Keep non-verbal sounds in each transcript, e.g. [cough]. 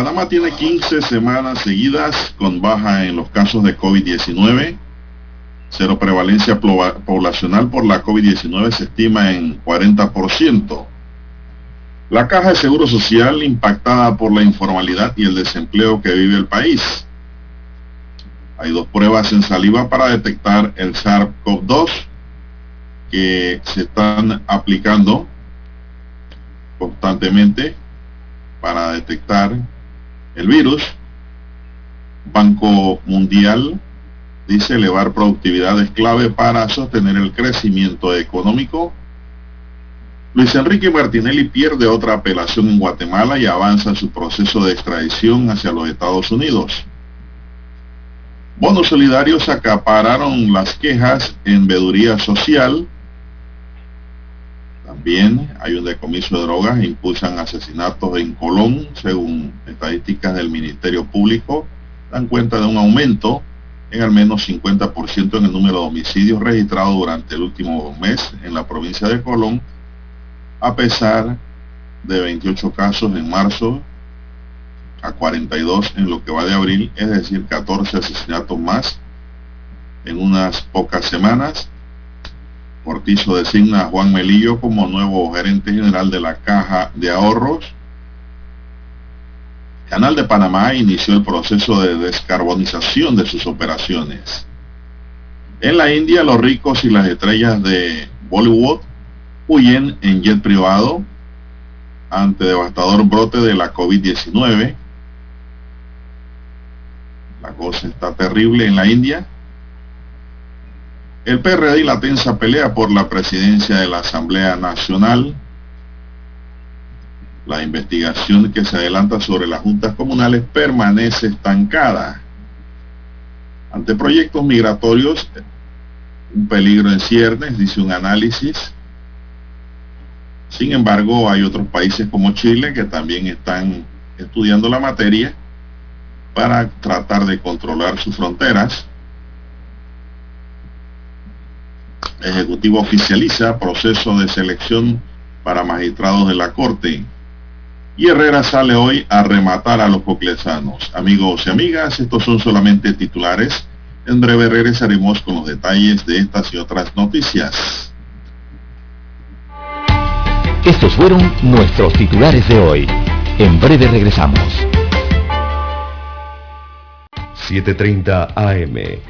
Panamá tiene 15 semanas seguidas con baja en los casos de COVID-19. Cero prevalencia poblacional por la COVID-19 se estima en 40%. La caja de seguro social impactada por la informalidad y el desempleo que vive el país. Hay dos pruebas en saliva para detectar el SARS-CoV-2 que se están aplicando constantemente para detectar el virus. Banco Mundial dice elevar productividad es clave para sostener el crecimiento económico. Luis Enrique Martinelli pierde otra apelación en Guatemala y avanza su proceso de extradición hacia los Estados Unidos. Bonos solidarios acapararon las quejas en veeduría social. También hay un decomiso de drogas impulsan asesinatos en Colón, según estadísticas del Ministerio Público, dan cuenta de un aumento en al menos 50% en el número de homicidios registrados durante el último mes en la provincia de Colón, a pesar de 28 casos en marzo a 42 en lo que va de abril, es decir, 14 asesinatos más en unas pocas semanas. Cortizo designa a Juan Melillo como nuevo gerente general de la Caja de Ahorros. Canal de Panamá inició el proceso de descarbonización de sus operaciones. En la India, los ricos y las estrellas de Bollywood huyen en jet privado ante devastador brote de la COVID-19. La cosa está terrible en la India. El PRD y la tensa pelea por la presidencia de la Asamblea Nacional. La investigación que se adelanta sobre las juntas comunales permanece estancada. Ante proyectos migratorios, un peligro en ciernes, dice un análisis. Sin embargo, hay otros países como Chile que también están estudiando la materia para tratar de controlar sus fronteras. Ejecutivo oficializa proceso de selección para magistrados de la Corte. Y Herrera sale hoy a rematar a los coclesanos. Amigos y amigas, estos son solamente titulares. En breve regresaremos con los detalles de estas y otras noticias. Estos fueron nuestros titulares de hoy. En breve regresamos. 7.30 AM.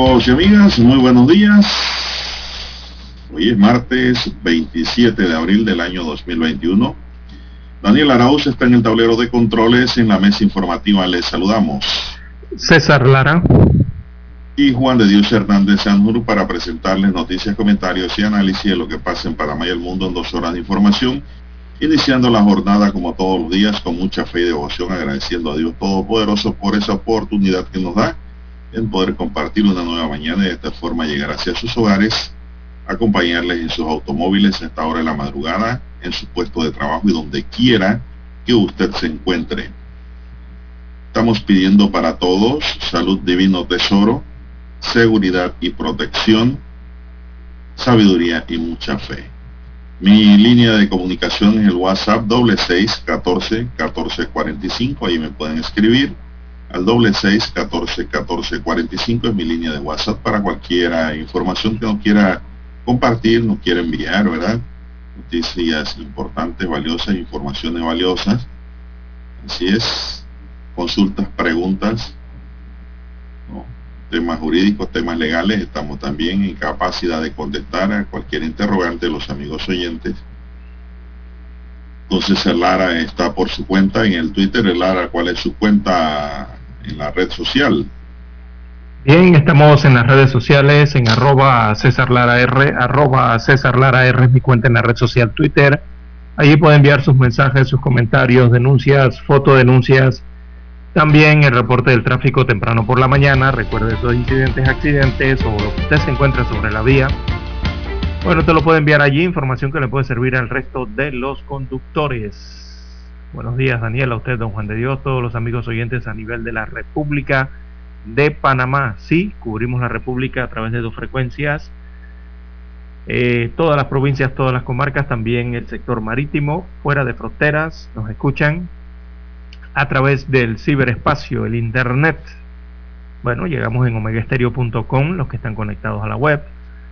Amigos y amigas, muy buenos días. Hoy es martes 27 de abril del año 2021. Daniel Arauz está en el tablero de controles en la mesa informativa. Les saludamos. César Lara. Y Juan de Dios Hernández Sanjur para presentarles noticias, comentarios y análisis de lo que pasa en Panamá y el mundo en dos horas de información iniciando la jornada como todos los días con mucha fe y devoción, agradeciendo a Dios Todopoderoso por esa oportunidad que nos da en poder compartir una nueva mañana y de esta forma llegar hacia sus hogares, acompañarles en sus automóviles a esta hora de la madrugada, en su puesto de trabajo y donde quiera que usted se encuentre. Estamos pidiendo para todos salud divino tesoro, seguridad y protección, sabiduría y mucha fe. Mi línea de comunicación es el WhatsApp doble seis catorce catorce cuarenta y cinco. Ahí me pueden escribir al doble seis catorce catorce cuarenta y cinco es mi línea de WhatsApp para cualquier información que no quiera compartir, no quiera enviar, ¿verdad? Noticias importantes, valiosas, informaciones valiosas. Así es. Consultas, preguntas, temas jurídicos, temas legales, estamos también en capacidad de contestar a cualquier interrogante de los amigos oyentes. Entonces Lara está por su cuenta en el Twitter. Lara, ¿cuál es su cuenta en la red social? Bien, estamos en las redes sociales, en arroba César Lara arroba César R es mi cuenta en la red social Twitter. Allí puede enviar sus mensajes, sus comentarios, denuncias, fotodenuncias, también el reporte del tráfico temprano por la mañana. Recuerde esos incidentes, accidentes o lo que usted se encuentra sobre la vía. Bueno, te lo puede enviar allí, información que le puede servir al resto de los conductores. Buenos días, Daniel, a usted, don Juan de Dios, todos los amigos oyentes a nivel de la República de Panamá. Sí, cubrimos la República a través de dos frecuencias. Eh, todas las provincias, todas las comarcas, también el sector marítimo, fuera de fronteras, nos escuchan a través del ciberespacio, el Internet. Bueno, llegamos en omegaestereo.com, los que están conectados a la web.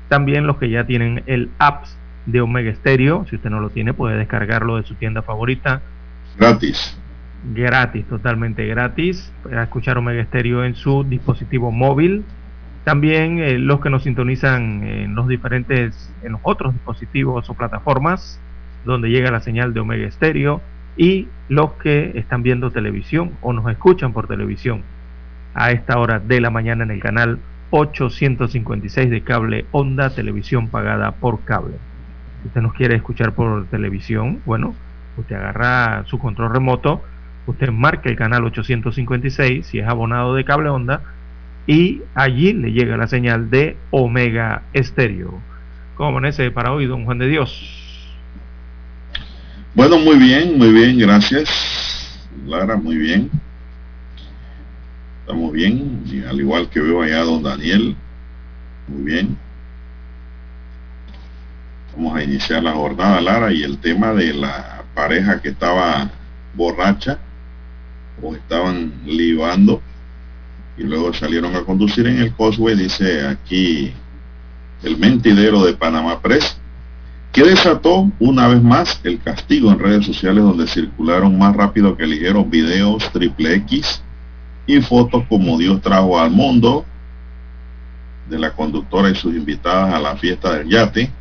También los que ya tienen el app de Omega Stereo. Si usted no lo tiene, puede descargarlo de su tienda favorita. Gratis. Gratis, totalmente gratis. Para escuchar Omega Stereo en su dispositivo móvil. También eh, los que nos sintonizan en los diferentes, en los otros dispositivos o plataformas donde llega la señal de Omega Stereo y los que están viendo televisión o nos escuchan por televisión a esta hora de la mañana en el canal 856 de cable Onda Televisión pagada por cable. Si usted nos quiere escuchar por televisión, bueno, usted agarra su control remoto, usted marca el canal 856 si es abonado de cable Onda y allí le llega la señal de Omega Estéreo. ¿Cómo amanece para hoy, don Juan de Dios? Bueno, muy bien, muy bien, gracias. Lara, muy bien. Estamos bien, al igual que veo allá don Daniel. Muy bien. Vamos a iniciar la jornada, Lara, y el tema de la pareja que estaba borracha o estaban libando y luego salieron a conducir en el Cosway, dice aquí el mentidero de Panamá Press que desató una vez más el castigo en redes sociales donde circularon más rápido que ligeros videos triple X y fotos como Dios trajo al mundo de la conductora y sus invitadas a la fiesta del yate.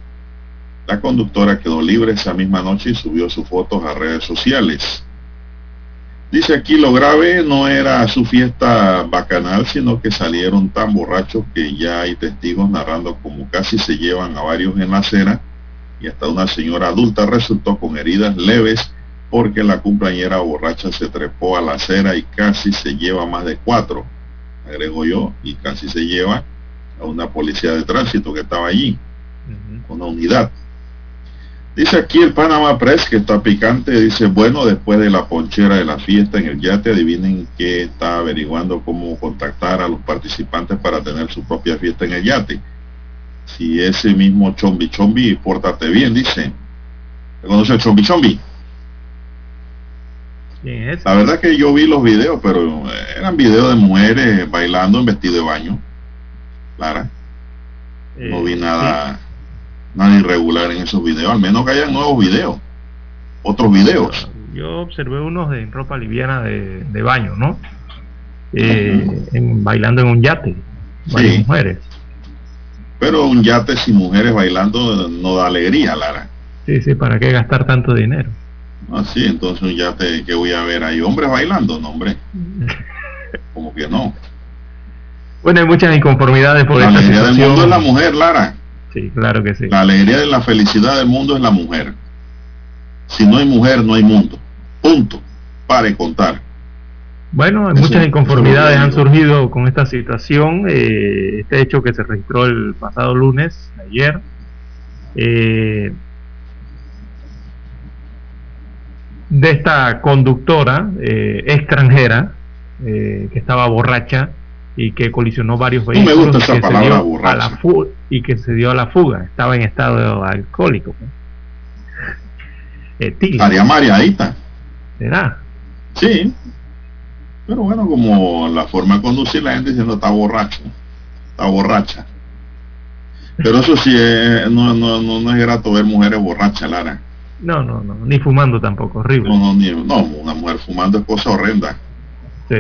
La conductora quedó libre esa misma noche y subió sus fotos a redes sociales. Dice aquí lo grave no era su fiesta bacanal, sino que salieron tan borrachos que ya hay testigos narrando como casi se llevan a varios en la acera y hasta una señora adulta resultó con heridas leves porque la compañera borracha se trepó a la acera y casi se lleva más de cuatro, agrego yo, y casi se lleva a una policía de tránsito que estaba allí, una unidad. Dice aquí el Panama Press que está picante, dice, bueno, después de la ponchera de la fiesta en el yate, adivinen que está averiguando cómo contactar a los participantes para tener su propia fiesta en el yate si ese mismo Chombi Chombi, pórtate bien, dice. ¿Conoce el Chombi Chombi? La verdad que yo vi los videos, pero eran videos de mujeres bailando en vestido de baño. Clara. no vi eh, nada, nada irregular en esos videos, al menos que haya nuevos videos, otros videos. Yo observé unos de ropa liviana de, baño, ¿no? Eh, bailando en un yate, varias mujeres. Pero un yate sin mujeres bailando no da alegría, Lara. Sí, sí, ¿para qué gastar tanto dinero? Así, ah, entonces un yate que voy a ver ahí, hombres bailando, no, hombre. [laughs] Como que no. Bueno, hay muchas inconformidades por La alegría del mundo es la mujer, Lara. Sí, claro que sí. La alegría de la felicidad del mundo es la mujer. Si no hay mujer, no hay mundo. Punto. Para contar. Bueno, muchas inconformidades han surgido con esta situación. Eh, este hecho que se registró el pasado lunes, ayer. Eh, de esta conductora eh, extranjera que estaba borracha y que colisionó varios vehículos me gusta esa palabra, borracha. y que se dio a la fuga. Estaba en estado alcohólico. María María, ahí está. ¿Será? Sí, pero bueno, como la forma de conducir, la gente diciendo está borracho, está borracha. Pero eso sí, no, no, no, es grato ver mujeres borrachas, Lara. No, no, no, ni fumando tampoco, horrible. No, no, no una mujer fumando es cosa horrenda. Sí.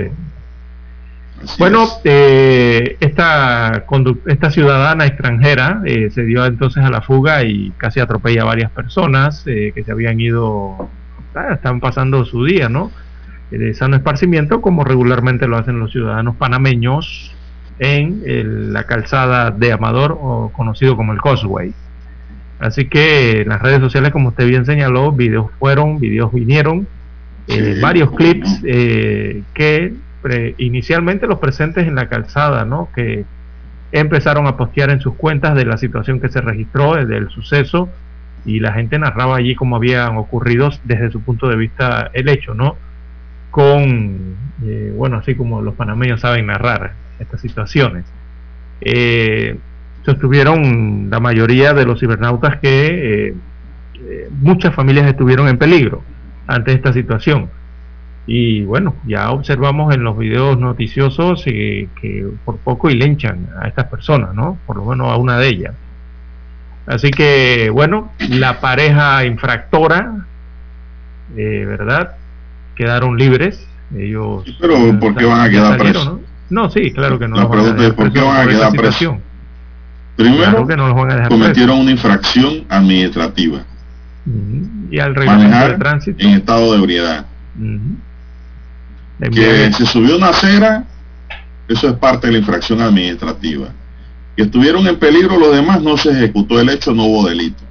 Bueno, eh, esta, esta ciudadana extranjera eh, se dio entonces a la fuga y casi atropella a varias personas eh, que se habían ido, ah, están pasando su día, ¿no? de sano esparcimiento como regularmente lo hacen los ciudadanos panameños en la calzada de Amador o conocido como el Causeway. Así que en las redes sociales, como usted bien señaló, videos fueron, videos vinieron, eh, varios clips eh, inicialmente los presentes en la calzada, ¿no? Que empezaron a postear en sus cuentas de la situación que se registró, del suceso, y la gente narraba allí cómo habían ocurrido desde su punto de vista el hecho, ¿no? con, eh, bueno, así como los panameños saben narrar estas situaciones. Eh, sostuvieron la mayoría de los cibernautas que eh, muchas familias estuvieron en peligro ante esta situación. Y bueno, ya observamos en los videos noticiosos que por poco y lenchan a estas personas, ¿no? Por lo menos a una de ellas. Así que, bueno, la pareja infractora, ¿verdad? quedaron libres. Ellos. pero ¿por qué van a quedar presos? ¿no? sí, claro que no. La pregunta es ¿por qué van a quedar presos? Primero, no los van a dejar cometieron una infracción administrativa. Y al Manejar de tránsito. en estado de ebriedad. Que se subió una acera, eso es parte de la infracción administrativa. Que estuvieron en peligro los demás, no se ejecutó el hecho, no hubo delito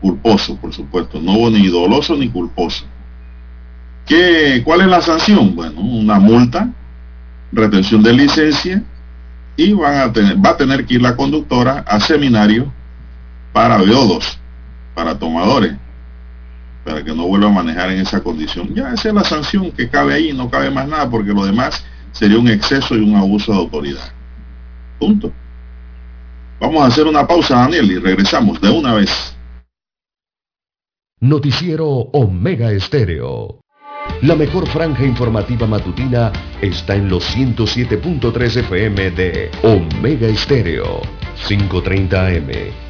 culposo, por supuesto, no hubo ni doloso ni culposo. ¿Qué, ¿Cuál es la sanción? Bueno, una multa, retención de licencia y van a tener, va a tener que ir la conductora a seminario para biodos, para tomadores, para que no vuelva a manejar en esa condición. Ya esa es la sanción que cabe ahí, no cabe más nada, porque lo demás sería un exceso y un abuso de autoridad. Punto. Vamos a hacer una pausa, Daniel, y regresamos de una vez. Noticiero Omega Estéreo. La mejor franja informativa matutina está en los 107.3 FM de Omega Estéreo. 5.30 AM.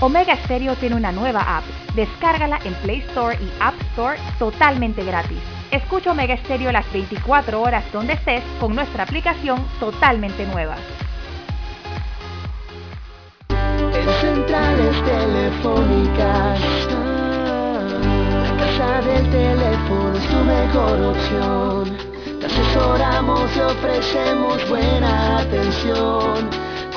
Omega Stereo tiene una nueva app. Descárgala en Play Store y App Store totalmente gratis. Escucha Omega Stereo las 24 horas donde estés con nuestra aplicación totalmente nueva. En centrales telefónicas del teléfono es tu mejor opción. Te asesoramos y ofrecemos buena atención.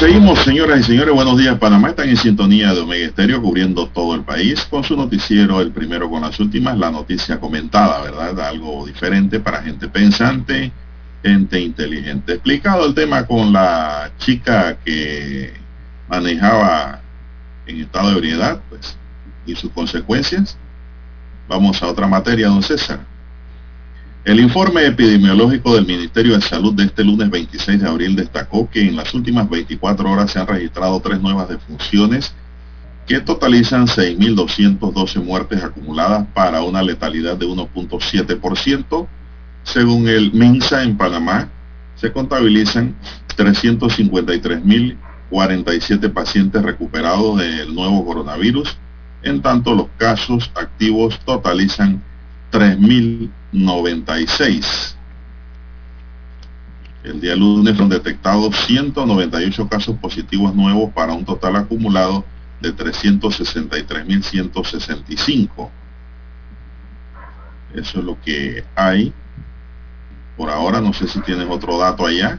Seguimos, señoras y señores. Buenos días, Panamá. Están en sintonía de Omega Estéreo, cubriendo todo el país con su noticiero, el primero con las últimas, la noticia comentada, ¿verdad? Algo diferente para gente pensante, gente inteligente. Explicado el tema con la chica que manejaba en estado de ebriedad, pues, y sus consecuencias. Vamos a otra materia, don César. El informe epidemiológico del Ministerio de Salud de este lunes 26 de abril destacó que en las últimas 24 horas se han registrado tres nuevas defunciones que totalizan 6.212 muertes acumuladas para una letalidad de 1.7%. Según el MINSA en Panamá, se contabilizan 353.047 pacientes recuperados del nuevo coronavirus, en tanto los casos activos totalizan 3.096. El día lunes fueron detectados 198 casos positivos nuevos para un total acumulado de 363.165. Eso es lo que hay. Por ahora no sé si tienes otro dato allá.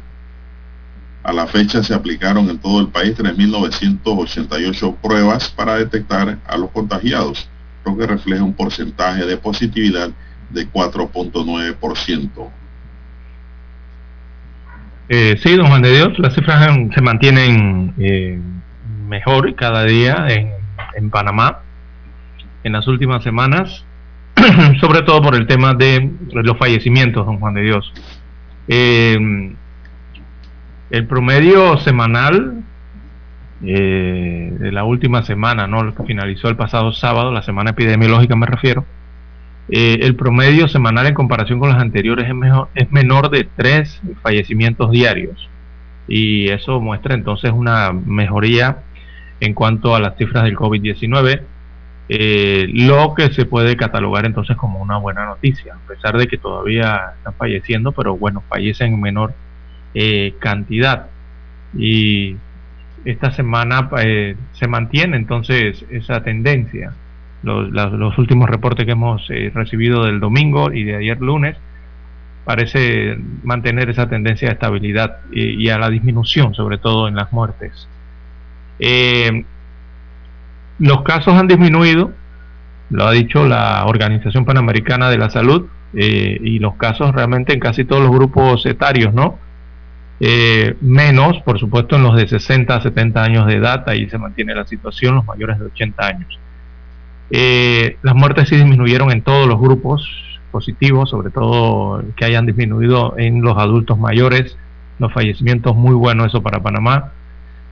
A la fecha se aplicaron en todo el país 3.988 pruebas para detectar a los contagiados lo que refleja un porcentaje de positividad de 4.9%. Eh, sí, don Juan de Dios, las cifras se mantienen eh, mejor cada día en, Panamá en las últimas semanas, [clears throat] sobre todo por el tema de los fallecimientos, don Juan de Dios. Eh, el promedio semanal eh, de la última semana, ¿no? Lo que finalizó el pasado sábado, la semana epidemiológica me refiero, eh, el promedio semanal en comparación con las anteriores es, mejor, es menor de tres fallecimientos diarios. Y eso muestra entonces una mejoría en cuanto a las cifras del COVID-19, eh, lo que se puede catalogar entonces como una buena noticia, a pesar de que todavía están falleciendo, pero bueno, fallecen en menor cantidad. Y esta semana eh, se mantiene entonces esa tendencia. Los, últimos reportes que hemos eh, recibido del domingo y de ayer lunes parece mantener esa tendencia de estabilidad y, a la disminución, sobre todo en las muertes. Eh, los casos han disminuido, lo ha dicho la Organización Panamericana de la Salud, y los casos realmente en casi todos los grupos etarios, ¿no? Eh, menos, por supuesto, en los de 60 a 70 años de edad, ahí se mantiene la situación, los mayores de 80 años. Eh, las muertes sí disminuyeron en todos los grupos positivos, sobre todo que hayan disminuido en los adultos mayores, los fallecimientos muy buenos eso para Panamá.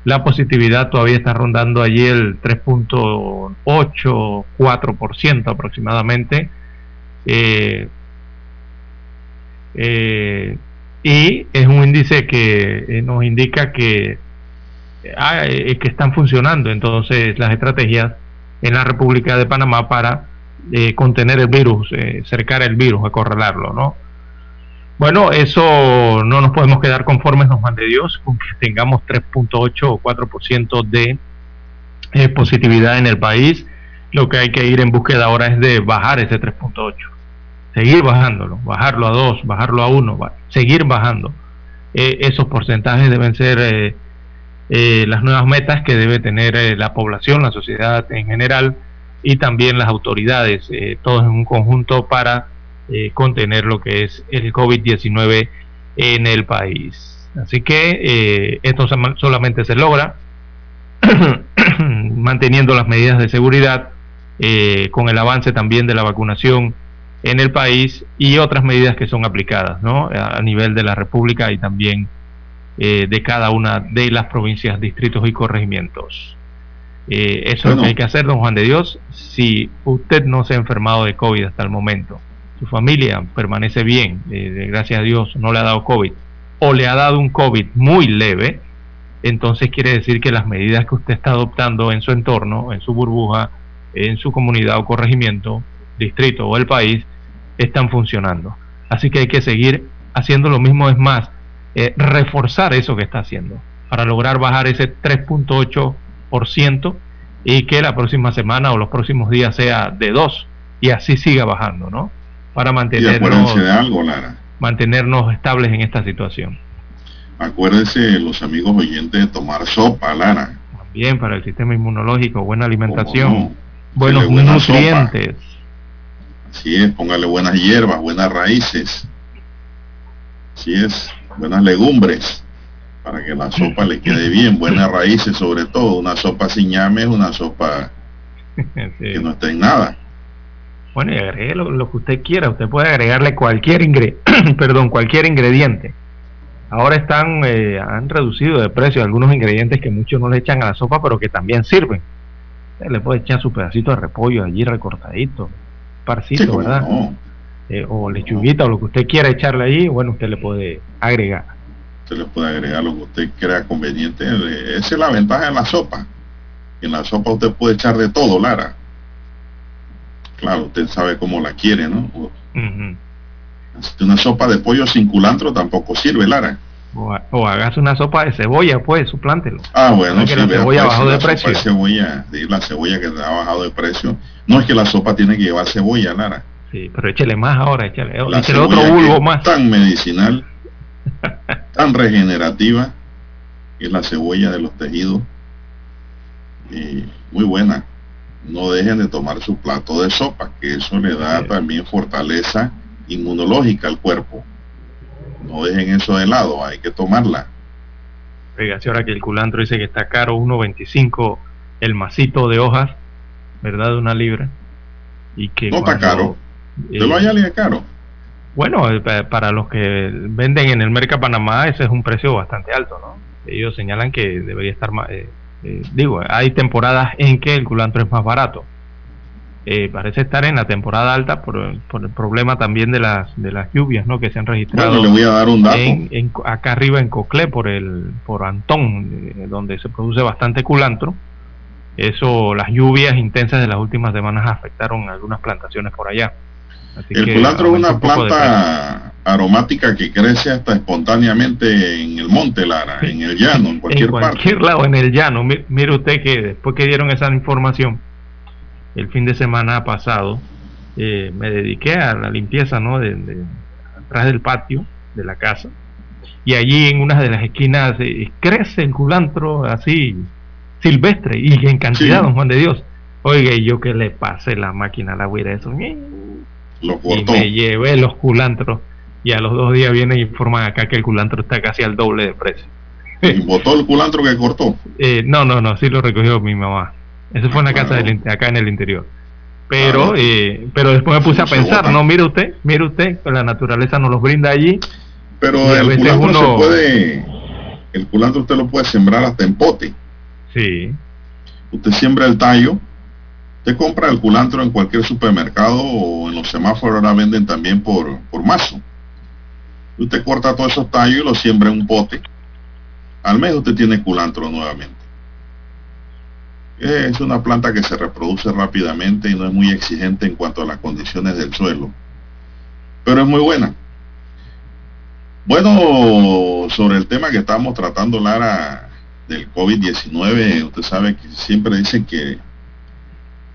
La positividad todavía está rondando allí el 3.8, 4% aproximadamente. eh y es un índice que eh, nos indica que, ah, eh, que están funcionando entonces las estrategias en la República de Panamá para eh, contener el virus, cercar el virus, acorralarlo, ¿no? Bueno, eso no nos podemos quedar conformes, nos mande Dios, con que tengamos 3.8 o 4% de positividad en el país. Lo que hay que ir en búsqueda ahora es de bajar ese 3.8 seguir bajándolo, bajarlo a 2, bajarlo a 1, seguir bajando. Eh, esos porcentajes deben ser eh, eh, las nuevas metas que debe tener la población, la sociedad en general y también las autoridades, todos en un conjunto para contener lo que es el COVID-19 en el país. Así que esto solamente se logra [clears throat] manteniendo las medidas de seguridad, con el avance también de la vacunación en el país y otras medidas que son aplicadas ¿no? a nivel de la República y también eh, de cada una de las provincias, distritos y corregimientos. Eh, eso es lo que hay que hacer, don Juan de Dios. Si usted no se ha enfermado de COVID hasta el momento, su familia permanece bien, eh, gracias a Dios no le ha dado COVID, o le ha dado un COVID muy leve, entonces quiere decir que las medidas que usted está adoptando en su entorno, en su burbuja, en su comunidad o corregimiento, distrito o el país están funcionando. Así que hay que seguir haciendo lo mismo, es más, eh, reforzar eso que está haciendo para lograr bajar ese 3.8% y que la próxima semana o los próximos días sea de 2 y así siga bajando, ¿no? Para mantenernos, algo, Lara. mantenernos estables en esta situación. Acuérdense los amigos oyentes de tomar sopa, Lara. También para el sistema inmunológico, buena alimentación, buenos nutrientes. Así es, póngale buenas hierbas, buenas raíces. Así es, buenas legumbres para que la sopa le quede bien, buenas raíces sobre todo. Una sopa sin llame es una sopa [laughs] que no está en nada. Bueno, y agregue lo, que usted quiera. Usted puede agregarle cualquier ingre [clears throat] perdón, cualquier ingrediente. Ahora están, eh, han reducido de precio algunos ingredientes que muchos no le echan a la sopa, pero que también sirven. le puede echar su pedacito de repollo allí recortadito, parcito, ¿verdad? Eh, o lechuguita o lo que usted quiera echarle ahí, bueno, usted le puede agregar. Usted le puede agregar lo que usted crea conveniente. Esa es la ventaja de la sopa. En la sopa usted puede echar de todo, Lara. Claro, usted sabe cómo la quiere, ¿no? Una sopa de pollo sin culantro tampoco sirve, Lara. O, hagas una sopa de cebolla, pues, suplántelo. Ah, bueno, sí, la cebolla pues, bajó de precio. cebolla, la cebolla que ha bajado de precio. No es que la sopa tiene que llevar cebolla, Lara. Sí, pero échele más ahora, échale, la échale otro bulbo más. Tan medicinal, [laughs] tan regenerativa, es la cebolla de los tejidos. Muy buena. No dejen de tomar su plato de sopa, que eso le da también fortaleza inmunológica al cuerpo. No dejen eso de lado, hay que tomarla. Oiga, si ahora que el culantro dice que está caro, 1.25 el masito de hojas, ¿verdad? De una libra. Y que no está caro ¿De lo es caro? Bueno, eh, para los que venden en el Mercado Panamá, ese es un precio bastante alto, ¿no? Ellos señalan que debería estar más... Eh, eh, digo, hay temporadas en que el culantro es más barato. Parece estar en la temporada alta por, el problema también de las de las lluvias ¿no? que se han registrado bueno, le voy a dar un dato. En, acá arriba en Coclé por el por Antón donde se produce bastante culantro eso las lluvias intensas de las últimas semanas afectaron algunas plantaciones por allá el culantro es una planta aromática que crece hasta espontáneamente en el monte Lara, en el llano, en cualquier, en cualquier lado, en el llano. Mire usted que después que dieron esa información, el fin de semana pasado, eh, me dediqué a la limpieza, ¿no? De, atrás del patio de la casa. Y allí en una de las esquinas eh, crece el culantro así silvestre y en cantidad, don Juan de Dios. Oiga, y yo que le pasé la máquina a la huira eso. Y me llevé los culantros y a los dos días vienen y informan acá que el culantro está casi al doble de precio. ¿Y botó el culantro que cortó? [laughs] Eh, no, no, no, sí lo recogió mi mamá. Eso fue en la casa del, acá en el interior. Pero, eh, pero después me puse a pensar, no, mire usted, mire usted, la naturaleza nos los brinda allí. Pero el culantro se puede, el culantro usted lo puede sembrar hasta en pote. Sí. Usted siembra el tallo, Usted compra el culantro en cualquier supermercado o en los semáforos ahora venden también por, por mazo. Usted corta todos esos tallos y los siembra en un pote. Al mes usted tiene culantro nuevamente. Es una planta que se reproduce rápidamente y no es muy exigente en cuanto a las condiciones del suelo. Pero es muy buena. Bueno, sobre el tema que estamos tratando, Lara, del COVID-19, usted sabe que siempre dicen que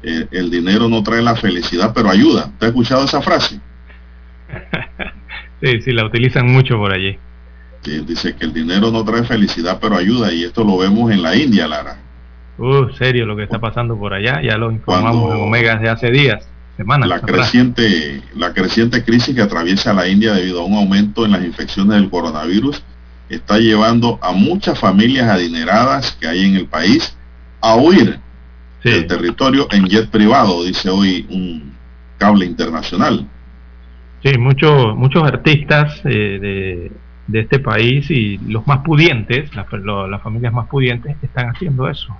eh, el dinero no trae la felicidad, pero ayuda. ¿Te has escuchado esa frase? [laughs] sí, sí, la utilizan mucho por allí. dice que el dinero no trae felicidad, pero ayuda, y esto lo vemos en la India, Lara. Uh, serio lo que está pasando por allá, ya lo informamos en Omega de hace días, semanas. La creciente, la creciente crisis que atraviesa la India debido a un aumento en las infecciones del coronavirus está llevando a muchas familias adineradas que hay en el país a huir el territorio en jet privado, dice hoy un cable internacional. Sí, muchos muchos artistas eh, de, este país y los más pudientes, las, las familias más pudientes, están haciendo eso.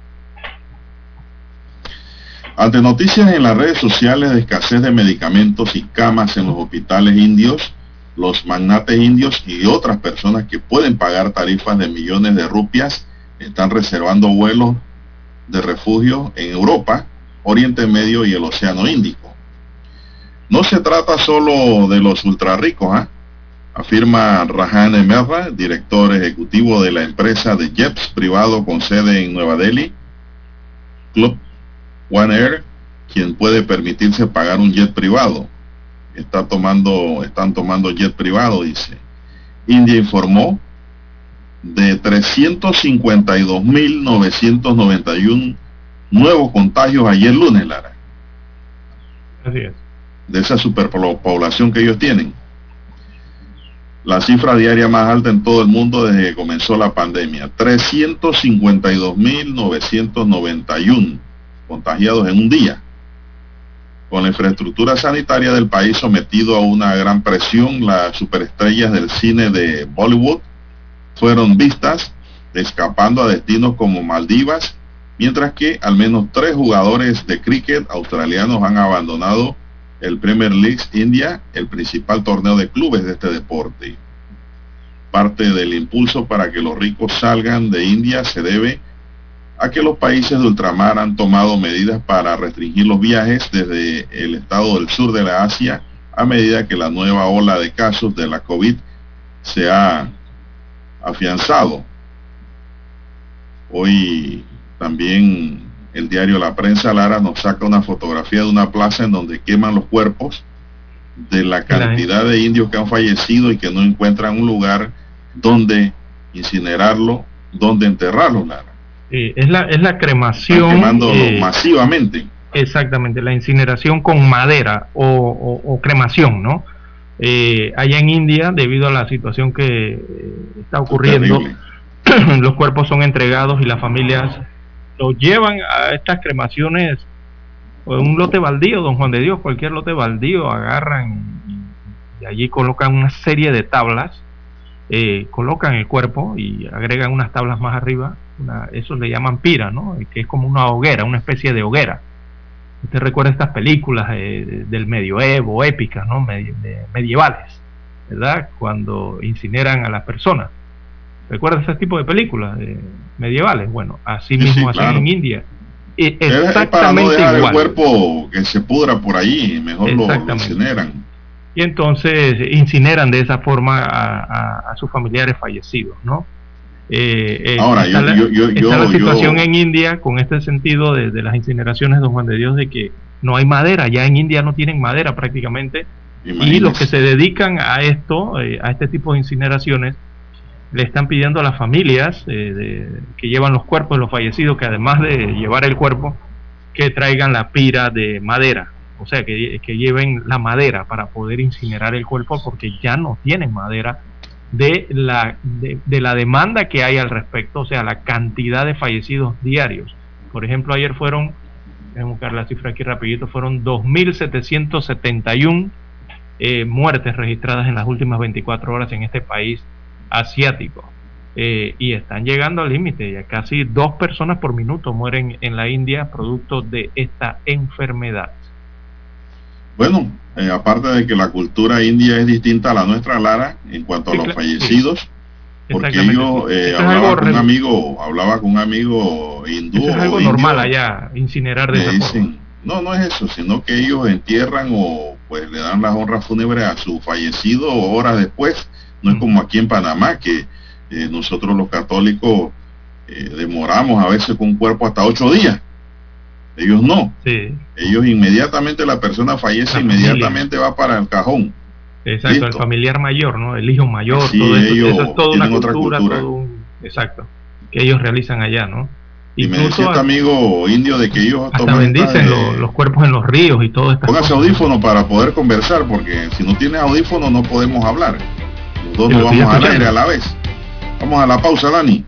Ante noticias en las redes sociales de escasez de medicamentos y camas en los hospitales indios, los magnates indios y otras personas que pueden pagar tarifas de millones de rupias están reservando vuelos de refugio en Europa, Oriente Medio y el Océano Índico. No se trata solo de los ultra ricos, ¿ah? afirma Rajan Emerra, director ejecutivo de la empresa de jets privado con sede en Nueva Delhi, Club One Air, quien puede permitirse pagar un jet privado. Está tomando, están tomando jet privado, dice. India informó de 352.991 nuevos contagios ayer lunes, Lara. Así es. De esa superpoblación que ellos tienen la cifra diaria más alta en todo el mundo desde que comenzó la pandemia. 352.991 contagiados en un día. Con la infraestructura sanitaria del país sometido a una gran presión, las superestrellas del cine de Bollywood fueron vistas escapando a destinos como Maldivas, mientras que al menos tres jugadores de cricket australianos han abandonado el Premier League India, el principal torneo de clubes de este deporte. Parte del impulso para que los ricos salgan de India se debe que los países de ultramar han tomado medidas para restringir los viajes desde el estado del sur de la Asia a medida que la nueva ola de casos de la COVID se ha afianzado. Hoy también el diario La Prensa Lara nos saca una fotografía de una plaza en donde queman los cuerpos de la cantidad de indios que han fallecido y que no encuentran un lugar donde incinerarlo, donde enterrarlo, Lara. Es, la, es la cremación. eh, masivamente. Exactamente, la incineración con madera o, cremación, ¿no? Eh, allá en India, debido a la situación que eh, está ocurriendo, [clears throat] los cuerpos son entregados y las familias lo llevan a estas cremaciones un lote baldío, don Juan de Dios, cualquier lote baldío, agarran y, allí colocan una serie de tablas, eh, colocan el cuerpo y agregan unas tablas más arriba, eso le llaman pira, ¿no? que es como una hoguera, una especie de hoguera. Usted recuerda estas películas eh, del medioevo, épicas, ¿no? medievales, ¿verdad? Cuando incineran a las personas. ¿Recuerda ese tipo de películas medievales? Bueno, así mismo así en India. Exactamente es, el cuerpo que se pudra por ahí, mejor lo, incineran. Y entonces incineran de esa forma a, sus familiares fallecidos, ¿no? Eh, eh, Ahora, yo, la, yo, la situación en India con este sentido de, de, las incineraciones, don Juan de Dios, de que no hay madera, ya en India no tienen madera prácticamente, y los que se dedican a esto, eh, a este tipo de incineraciones, le están pidiendo a las familias eh, que llevan los cuerpos de los fallecidos que además de llevar el cuerpo, que traigan la pira de madera, o sea, que, lleven la madera para poder incinerar el cuerpo porque ya no tienen madera de la, de, la demanda que hay al respecto, o sea, la cantidad de fallecidos diarios. Por ejemplo, ayer fueron, voy a buscar la cifra aquí rapidito, fueron 2.771 eh, muertes registradas en las últimas 24 horas en este país asiático. Eh, y están llegando al límite, ya casi dos personas por minuto mueren en la India producto de esta enfermedad. Bueno, eh, aparte de que la cultura india es distinta a la nuestra, Lara, en cuanto a los fallecidos, porque yo eh, hablaba con un amigo, hablaba con un amigo hindú. es algo normal allá, incinerar de esa No, no es eso, sino que ellos entierran o pues le dan las honras fúnebres a su fallecido horas después no es como aquí en Panamá, que eh, nosotros los católicos demoramos a veces con un cuerpo hasta ocho días. Ellos no. Ellos inmediatamente la persona fallece, inmediatamente va para el cajón. Exacto, el familiar mayor, ¿no? El hijo mayor, todo eso, es toda una cultura, exacto, que ellos realizan allá, ¿no? Y me decía este amigo indio de que ellos hasta bendicen los, cuerpos en los ríos y todo esto. Póngase audífono para poder conversar, porque si no tiene audífono no podemos hablar. Dos vamos al aire a la vez. Vamos a la pausa, Dani.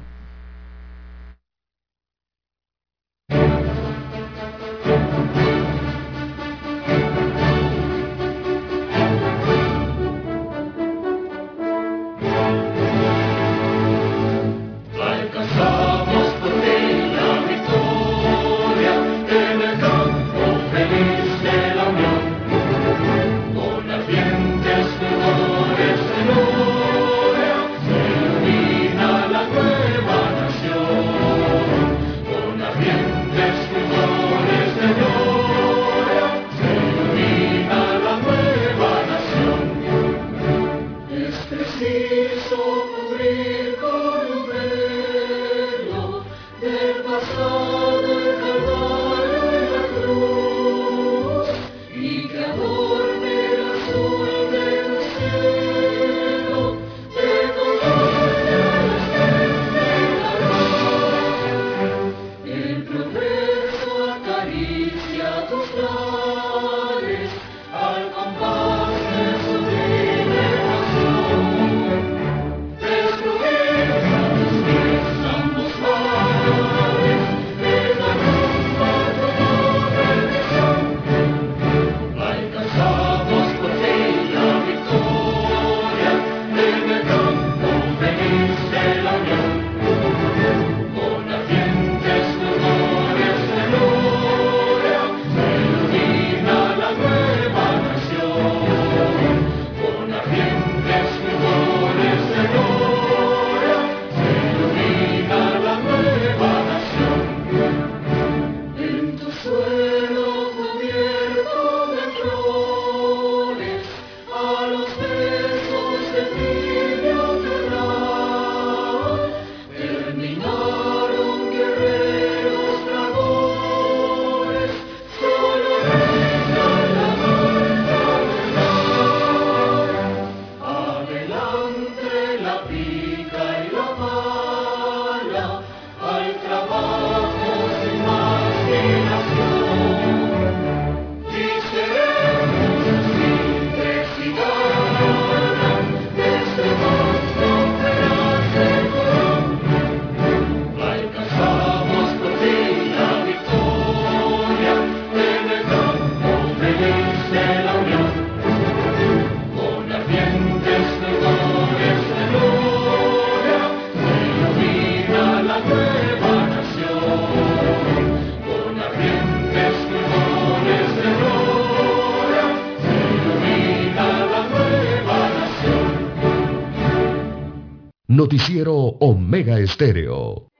Noticiero Omega Estéreo.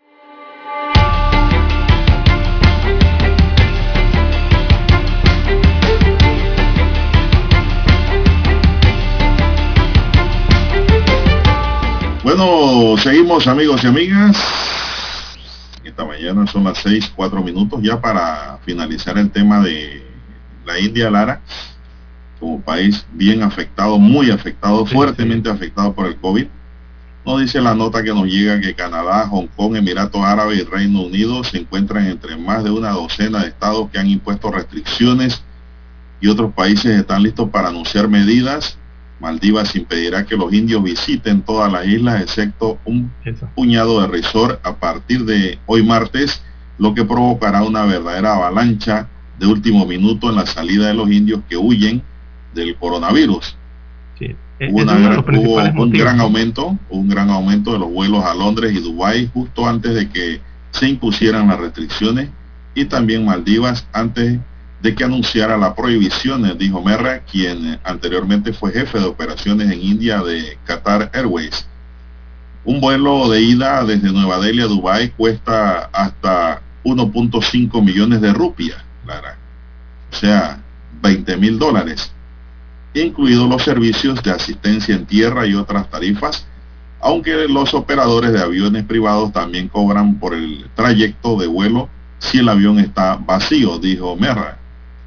Bueno, seguimos amigos y amigas. Esta mañana son las seis, cuatro minutos ya para finalizar el tema de la India, Lara, como país bien afectado, muy afectado, fuertemente afectado por el COVID. No dice la nota que nos llega que Canadá, Hong Kong, Emiratos Árabes y Reino Unido se encuentran entre más de una docena de estados que han impuesto restricciones y otros países están listos para anunciar medidas. Maldivas impedirá que los indios visiten todas las islas excepto un puñado de resort a partir de hoy martes, lo que provocará una verdadera avalancha de último minuto en la salida de los indios que huyen del coronavirus. Eh, hubo, un gran aumento, un gran aumento de los vuelos a Londres y Dubái justo antes de que se impusieran las restricciones y también Maldivas antes de que anunciara la prohibición, dijo Merra, quien anteriormente fue jefe de operaciones en India de Qatar Airways. Un vuelo de ida desde Nueva Delhi a Dubái cuesta hasta 1.5 millones de rupias. O sea, 20 mil dólares incluidos los servicios de asistencia en tierra y otras tarifas, aunque los operadores de aviones privados también cobran por el trayecto de vuelo si el avión está vacío, dijo Merra.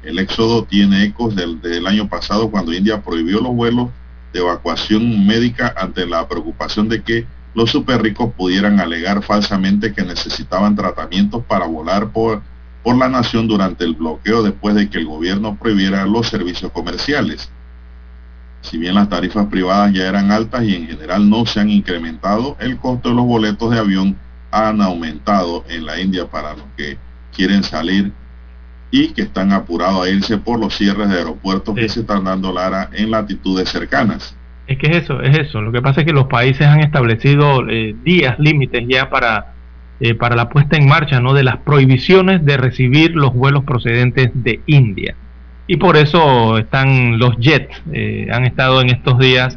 El éxodo tiene ecos del, del año pasado cuando India prohibió los vuelos de evacuación médica ante la preocupación de que los super ricos pudieran alegar falsamente que necesitaban tratamientos para volar por, por la nación durante el bloqueo después de que el gobierno prohibiera los servicios comerciales. Si bien las tarifas privadas ya eran altas y en general no se han incrementado, el costo de los boletos de avión han aumentado en la India para los que quieren salir y que están apurados a irse por los cierres de aeropuertos que se están dando Lara en latitudes cercanas. Es que es eso, es eso. Lo que pasa es que los países han establecido eh, días límites ya para, eh, para la puesta en marcha ¿no? de las prohibiciones de recibir los vuelos procedentes de India y por eso están los jets, eh, han estado en estos días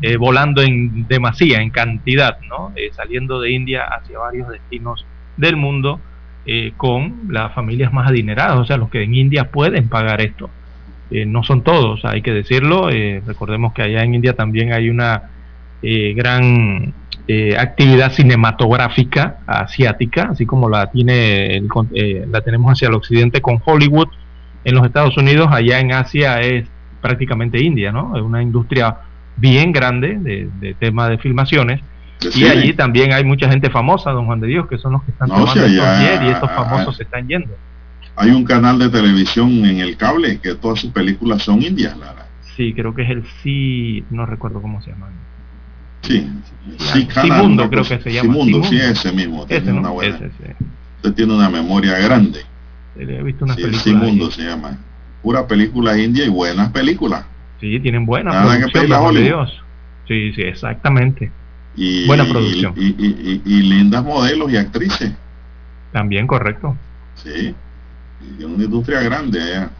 eh, volando en demasía, en cantidad, ¿no? Eh, saliendo de India hacia varios destinos del mundo con las familias más adineradas, o sea, los que en India pueden pagar esto. no son todos, hay que decirlo. recordemos que allá en India también hay una gran actividad cinematográfica asiática, así como la tiene la tenemos hacia el occidente con Hollywood en los Estados Unidos, allá en Asia es prácticamente India, ¿no? Es una industria bien grande de, tema de filmaciones. y allí también hay mucha gente famosa, don Juan de Dios, que son los que están tomando y estos famosos se están yendo. Hay un canal de televisión en el cable que todas sus películas son indias, Lara. Sí, creo que es el Sí, no recuerdo cómo se llama. Sí, sí, Simundo creo que se llama. Simundo, sí, ese mismo. Tiene una buena, Usted tiene una memoria grande. He visto sí, Simundo se llama. Pura película india y buenas películas. Sí, tienen buenas producción, Dios. Sí, sí, exactamente. Y, Buena producción. Y, lindas modelos y actrices. También, correcto. Sí, y una industria grande allá.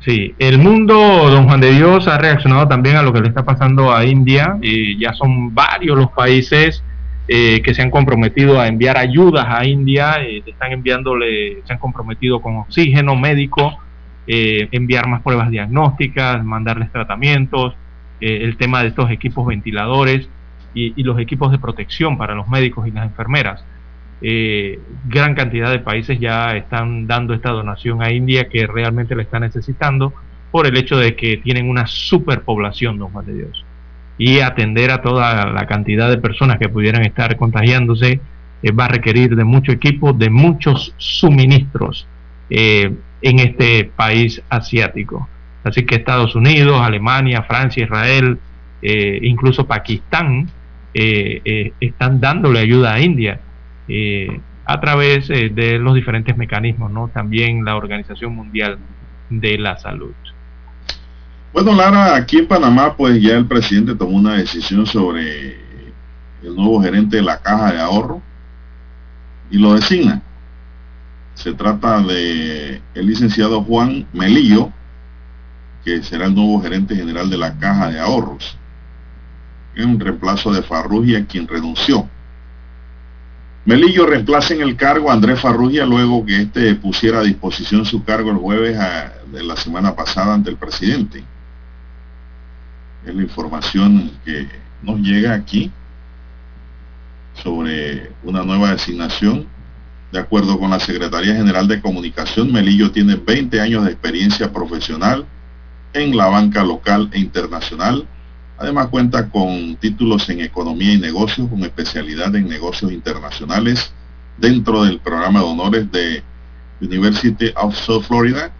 Sí, el mundo, don Juan de Dios, ha reaccionado también a lo que le está pasando a India. Y ya son varios los países eh, que se han comprometido a enviar ayudas a India. Eh, están enviándole, se han comprometido con oxígeno médico, eh, enviar más pruebas diagnósticas, mandarles tratamientos, el tema de estos equipos ventiladores y, los equipos de protección para los médicos y las enfermeras. Eh, gran cantidad de países ya están dando esta donación a India que realmente la está necesitando por el hecho de que tienen una superpoblación, don Juan de Dios. Y atender a toda la cantidad de personas que pudieran estar contagiándose eh, va a requerir de mucho equipo, de muchos suministros eh, en este país asiático. Así que Estados Unidos, Alemania, Francia, Israel, incluso Pakistán, están dándole ayuda a India eh, a través eh, de los diferentes mecanismos, ¿no? También la Organización Mundial de la Salud. Bueno, Lara, aquí en Panamá, pues ya el presidente tomó una decisión sobre el nuevo gerente de la caja de ahorro y lo designa. Se trata de el licenciado Juan Melillo, que será el nuevo gerente general de la caja de ahorros, en reemplazo de Farrugia, quien renunció Melillo reemplaza en el cargo a Andrés Farrugia luego que éste pusiera a disposición su cargo el jueves de la semana pasada ante el presidente. Es la información que nos llega aquí sobre una nueva designación. De acuerdo con la Secretaría General de Comunicación, Melillo tiene 20 años de experiencia profesional en la banca local e internacional Además cuenta con títulos en Economía y Negocios, con especialidad en negocios internacionales dentro del programa de honores de University of South Florida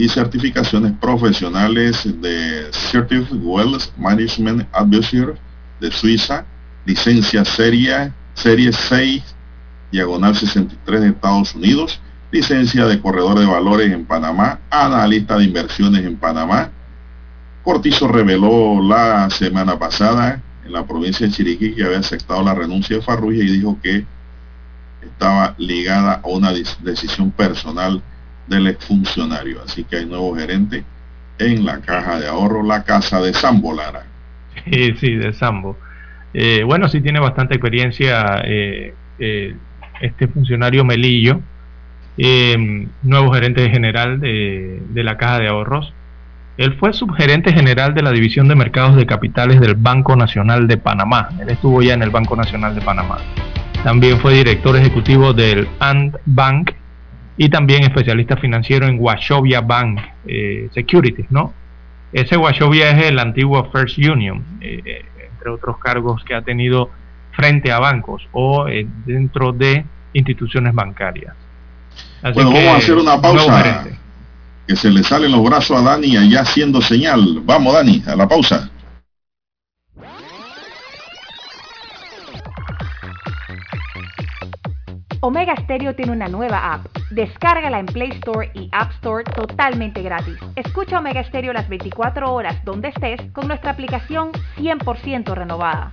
y certificaciones profesionales de Certified Wealth Management Advisor de Suiza, licencia serie, serie 6, diagonal 63 de Estados Unidos, licencia de corredor de valores en Panamá, analista de inversiones en Panamá, Cortizo reveló la semana pasada en la provincia de Chiriquí que había aceptado la renuncia de Farrugia y dijo que estaba ligada a una decisión personal del exfuncionario. Así que hay nuevo gerente en la caja de ahorro, la casa de Sambo Lara. Sí, sí, de Sambo. Eh, bueno, sí tiene bastante experiencia eh, eh, este funcionario Melillo, nuevo gerente general de, de la caja de ahorros. Él fue subgerente general de la División de Mercados de Capitales del Banco Nacional de Panamá. Él estuvo ya en el Banco Nacional de Panamá. También fue director ejecutivo del Ant Bank y también especialista financiero en Wachovia Bank eh, Securities, ¿no? Ese Wachovia es el antiguo First Union, eh, eh, entre otros cargos que ha tenido frente a bancos o dentro de instituciones bancarias. bueno, vamos a hacer una pausa que se le salen los brazos a Dani allá haciendo señal. Vamos, Dani, a la pausa. Omega Stereo tiene una nueva app. Descárgala en Play Store y App Store totalmente gratis. Escucha Omega Stereo las 24 horas donde estés con nuestra aplicación 100% renovada.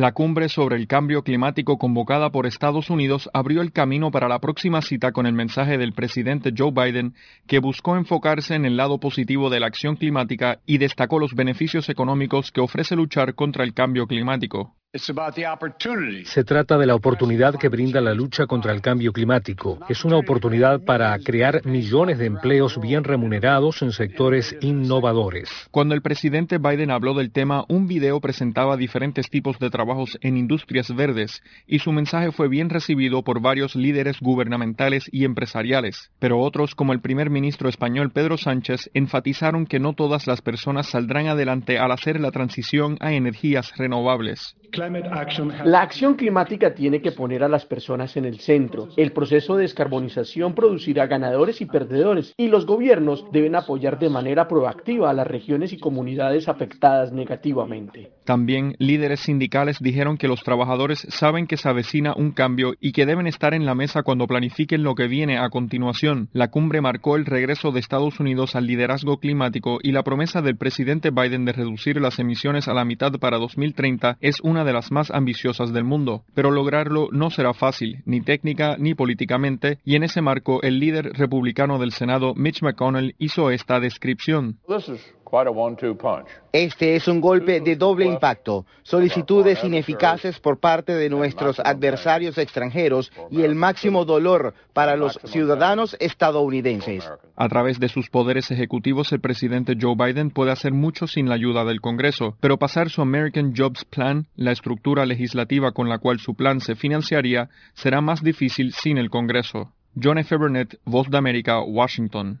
La cumbre sobre el cambio climático convocada por Estados Unidos abrió el camino para la próxima cita con el mensaje del presidente Joe Biden, que buscó enfocarse en el lado positivo de la acción climática y destacó los beneficios económicos que ofrece luchar contra el cambio climático. Se trata de la oportunidad que brinda la lucha contra el cambio climático. Es una oportunidad para crear millones de empleos bien remunerados en sectores innovadores. Cuando el presidente Biden habló del tema, un video presentaba diferentes tipos de trabajos en industrias verdes y su mensaje fue bien recibido por varios líderes gubernamentales y empresariales. Pero otros, como el primer ministro español Pedro Sánchez, enfatizaron que no todas las personas saldrán adelante al hacer la transición a energías renovables. La acción climática tiene que poner a las personas en el centro. El proceso de descarbonización producirá ganadores y perdedores y los gobiernos deben apoyar de manera proactiva a las regiones y comunidades afectadas negativamente. También líderes sindicales dijeron que los trabajadores saben que se avecina un cambio y que deben estar en la mesa cuando planifiquen lo que viene a continuación. La cumbre marcó el regreso de Estados Unidos al liderazgo climático y la promesa del presidente Biden de reducir las emisiones a la mitad para 2030 es una de las más ambiciosas del mundo, pero lograrlo no será fácil, ni técnica ni políticamente, y en ese marco el líder republicano del Senado, Mitch McConnell, hizo esta descripción. Este es un golpe de doble impacto, solicitudes ineficaces por parte de nuestros adversarios extranjeros y el máximo dolor para los ciudadanos estadounidenses. A través de sus poderes ejecutivos, el presidente Joe Biden puede hacer mucho sin la ayuda del Congreso, pero pasar su American Jobs Plan, la estructura legislativa con la cual su plan se financiaría, será más difícil sin el Congreso. John F. Burnett, Voz de América, Washington.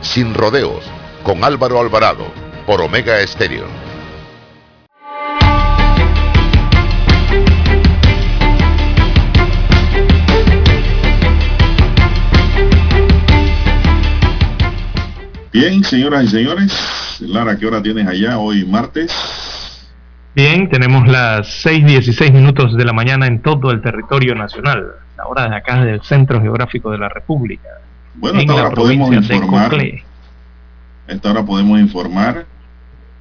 sin rodeos, con Álvaro Alvarado, por Omega Estéreo. Bien, señoras y señores, Lara, ¿qué hora tienes allá hoy martes? Bien, tenemos las 6.16 minutos de la mañana en todo el territorio nacional, la hora de acá del Centro Geográfico de la República. Bueno, esta hora podemos informar. Esta hora podemos informar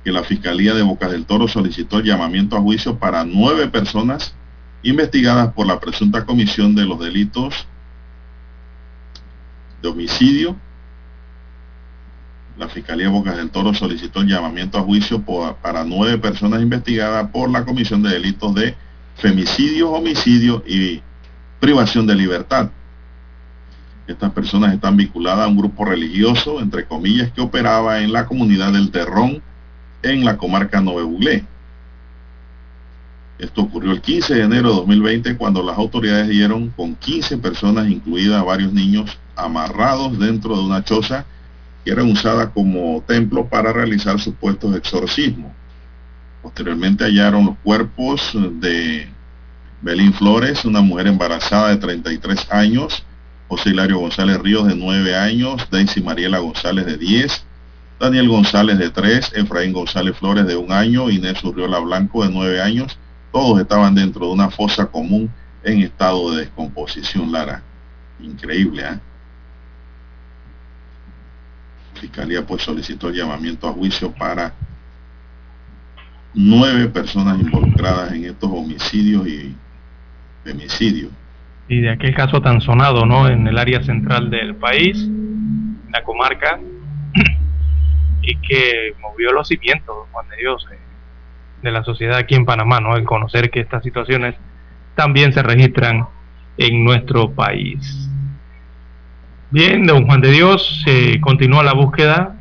que la Fiscalía de Bocas del Toro solicitó llamamiento a juicio para nueve personas investigadas por la presunta comisión de los delitos de homicidio. La Fiscalía de Bocas del Toro solicitó llamamiento a juicio para nueve personas investigadas por la comisión de delitos de femicidio, homicidio y privación de libertad. Estas personas están vinculadas a un grupo religioso, entre comillas, que operaba en la comunidad del Terrón, en la comarca Nove Esto ocurrió el 15 de enero de 2020 cuando las autoridades dieron con 15 personas, incluidas varios niños, amarrados dentro de una choza que era usada como templo para realizar supuestos exorcismos. Posteriormente hallaron los cuerpos de Belín Flores, una mujer embarazada de 33 años, José Hilario González Ríos de 9 años, Daisy Mariela González de 10, Daniel González de 3, Efraín González Flores de 1 año, Inés Urriola Blanco de 9 años, todos estaban dentro de una fosa común en estado de descomposición, Lara. Increíble, ¿eh? Fiscalía pues solicitó el llamamiento a juicio para nueve personas involucradas en estos homicidios y femicidios y de aquel caso tan sonado ¿no? en el área central del país, en la comarca, [clears throat] y que movió los cimientos, Juan de Dios, eh, de la sociedad aquí en Panamá, ¿no? el conocer que estas situaciones también se registran en nuestro país. Bien, don Juan de Dios, se continúa la búsqueda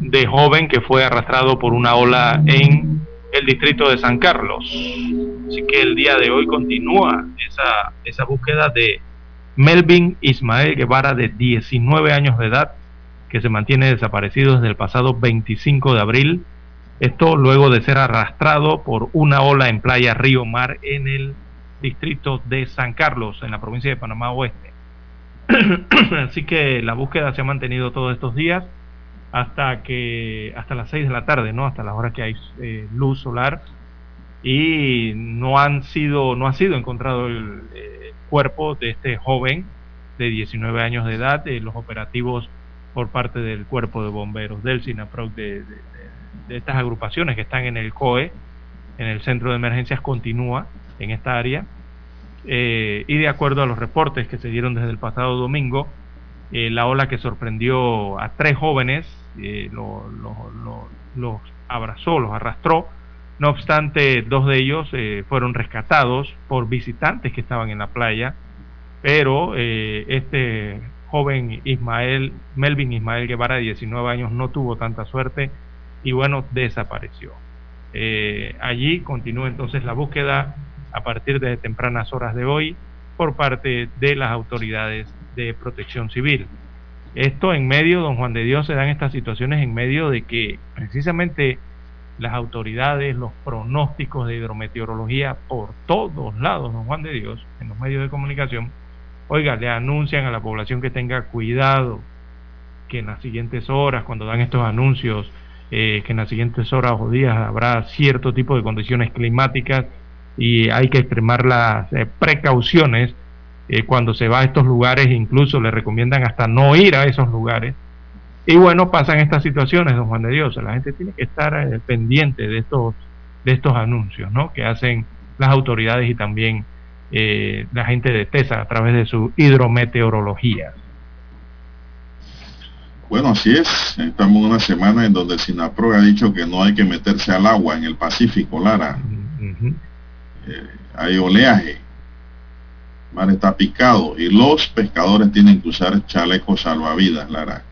de joven que fue arrastrado por una ola en el distrito de San Carlos. Así que el día de hoy continúa esa, esa búsqueda de Melvin Ismael Guevara de 19 años de edad, que se mantiene desaparecido desde el pasado 25 de abril. Esto luego de ser arrastrado por una ola en playa Río Mar en el distrito de San Carlos, en la provincia de Panamá Oeste. [clears throat] Así que la búsqueda se ha mantenido todos estos días hasta que hasta las 6 de la tarde, ¿no? Hasta la hora que hay eh, luz solar y no han sido no ha sido encontrado el eh, cuerpo de este joven de 19 años de edad, de los operativos por parte del cuerpo de bomberos del SINAPROC de, de, estas agrupaciones que están en el COE, en el centro de emergencias continúa en esta área eh, y de acuerdo a los reportes que se dieron desde el pasado domingo, la ola que sorprendió a tres jóvenes eh, los abrazó, los arrastró. No obstante, dos de ellos eh, fueron rescatados por visitantes que estaban en la playa, pero eh, este joven Ismael, Melvin Ismael Guevara, de 19 años, no tuvo tanta suerte y bueno, desapareció. allí continúa entonces la búsqueda a partir de tempranas horas de hoy por parte de las autoridades de protección civil. Esto en medio, don Juan de Dios, se dan estas situaciones en medio de que precisamente las autoridades, los pronósticos de hidrometeorología por todos lados, don Juan de Dios, en los medios de comunicación, oiga, le anuncian a la población que tenga cuidado, que en las siguientes horas, cuando dan estos anuncios, eh, que en las siguientes horas o días habrá cierto tipo de condiciones climáticas y hay que extremar las eh, precauciones eh, cuando se va a estos lugares, incluso le recomiendan hasta no ir a esos lugares. Y bueno, pasan estas situaciones, don Juan de Dios. La gente tiene que estar eh, pendiente de estos, de estos anuncios ¿no? que hacen las autoridades y también eh, la gente de TESA a través de su hidrometeorología. Bueno, así es. Estamos en una semana en donde SINAPRO ha dicho que no hay que meterse al agua en el Pacífico, Lara. hay oleaje mar está picado y los pescadores tienen que usar chalecos salvavidas, Lara.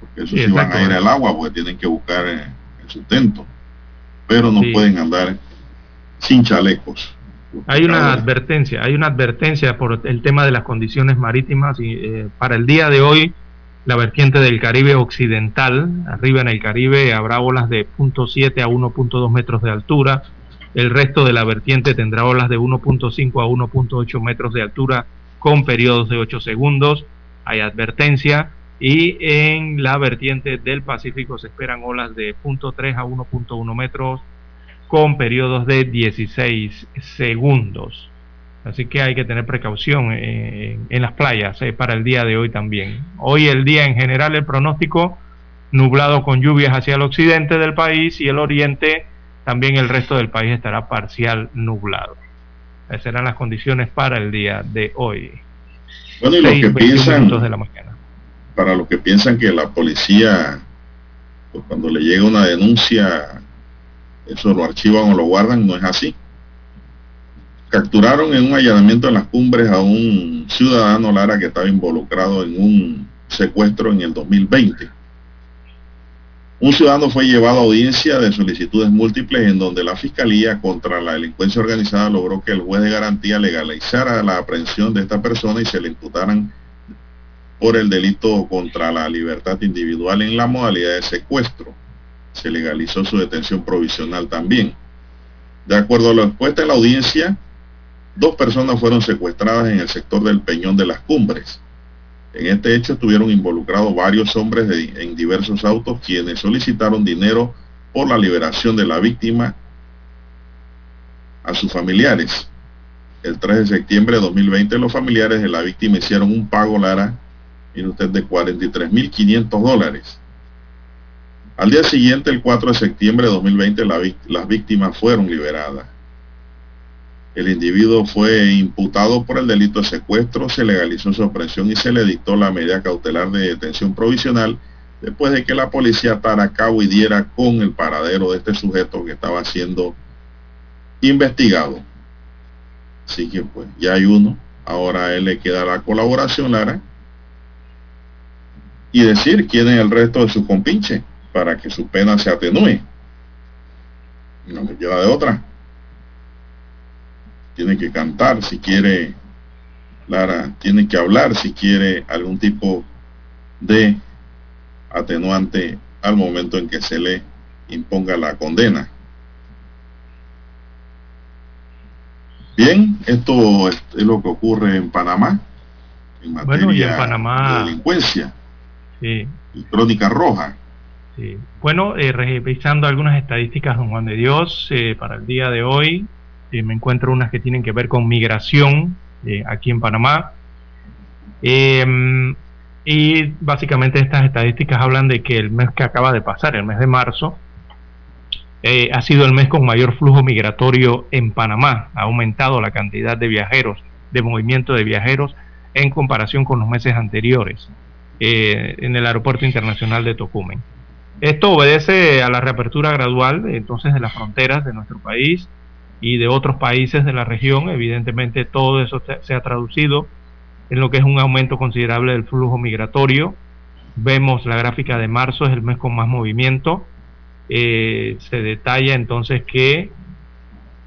Porque eso sí, van a ir al agua porque tienen que buscar eh, el sustento. Pero no pueden andar sin chalecos. Hay una advertencia, hay una advertencia por el tema de las condiciones marítimas y eh, para el día de hoy la vertiente del Caribe occidental, arriba en el Caribe habrá olas de 0.7 a 1.2 metros de altura, el resto de la vertiente tendrá olas de 1.5 a 1.8 metros de altura con periodos de 8 segundos. Hay advertencia. Y en la vertiente del Pacífico se esperan olas de 0.3 a 1.1 metros con periodos de 16 segundos. Así que hay que tener precaución en, las playas eh, para el día de hoy también. Hoy el día en general el pronóstico nublado con lluvias hacia el occidente del país y el oriente también el resto del país estará parcial nublado. Esas serán las condiciones para el día de hoy. Bueno, y los que piensan, de la mañana. Para los que piensan que la policía, pues cuando le llega una denuncia, eso lo archivan o lo guardan, no es así. Capturaron en un allanamiento en las cumbres a un ciudadano Lara que estaba involucrado en un secuestro en el 2020 un ciudadano fue llevado a audiencia de solicitudes múltiples en donde la Fiscalía contra la delincuencia organizada logró que el juez de garantía legalizara la aprehensión de esta persona y se le imputaran por el delito contra la libertad individual en la modalidad de secuestro. Se legalizó su detención provisional también. De acuerdo a lo expuesto en la audiencia, dos personas fueron secuestradas en el sector del Peñón de las Cumbres. En este hecho estuvieron involucrados varios hombres en diversos autos quienes solicitaron dinero por la liberación de la víctima a sus familiares. El 3 de septiembre de 2020 los familiares de la víctima hicieron un pago, Lara, mire usted, de 43.500 dólares. Al día siguiente, el 4 de septiembre de 2020, las víctimas fueron liberadas. El individuo fue imputado por el delito de secuestro, se legalizó su aprehensión y se le dictó la medida cautelar de detención provisional después de que la policía atara a cabo y diera con el paradero de este sujeto que estaba siendo investigado. Así que pues ya hay uno, ahora a él le queda la colaboración, Lara, y decir quién es el resto de su compinche para que su pena se atenúe. No le queda de otra. Tiene que cantar si quiere, Lara, tiene que hablar si quiere algún tipo de atenuante al momento en que se le imponga la condena. Bien, esto es lo que ocurre en Panamá en materia de delincuencia sí. y crónica roja. Sí. Bueno, eh, revisando algunas estadísticas, don Juan de Dios, eh, para el día de hoy eh, me encuentro unas que tienen que ver con migración aquí en Panamá. Em, y básicamente estas estadísticas hablan de que el mes que acaba de pasar, el mes de marzo, ha sido el mes con mayor flujo migratorio en Panamá. Ha aumentado la cantidad de viajeros, de movimiento de viajeros en comparación con los meses anteriores eh, en el Aeropuerto Internacional de Tocumen. Esto obedece a la reapertura gradual entonces de las fronteras de nuestro país y de otros países de la región. Evidentemente todo eso se ha traducido en lo que es un aumento considerable del flujo migratorio. Vemos la gráfica de marzo, es el mes con más movimiento. Eh, se detalla entonces que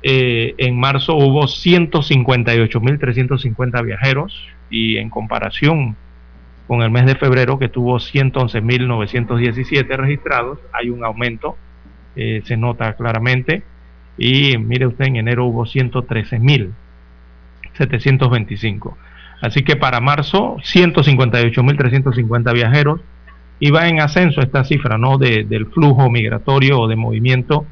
eh, en marzo hubo 158.350 viajeros y en comparación con el mes de febrero que tuvo 111.917 registrados, hay un aumento, eh, se nota claramente. Y mire usted, en enero hubo 113.725. Así que para marzo, 158.350 viajeros. Y va en ascenso esta cifra ¿no? del flujo migratorio o de movimiento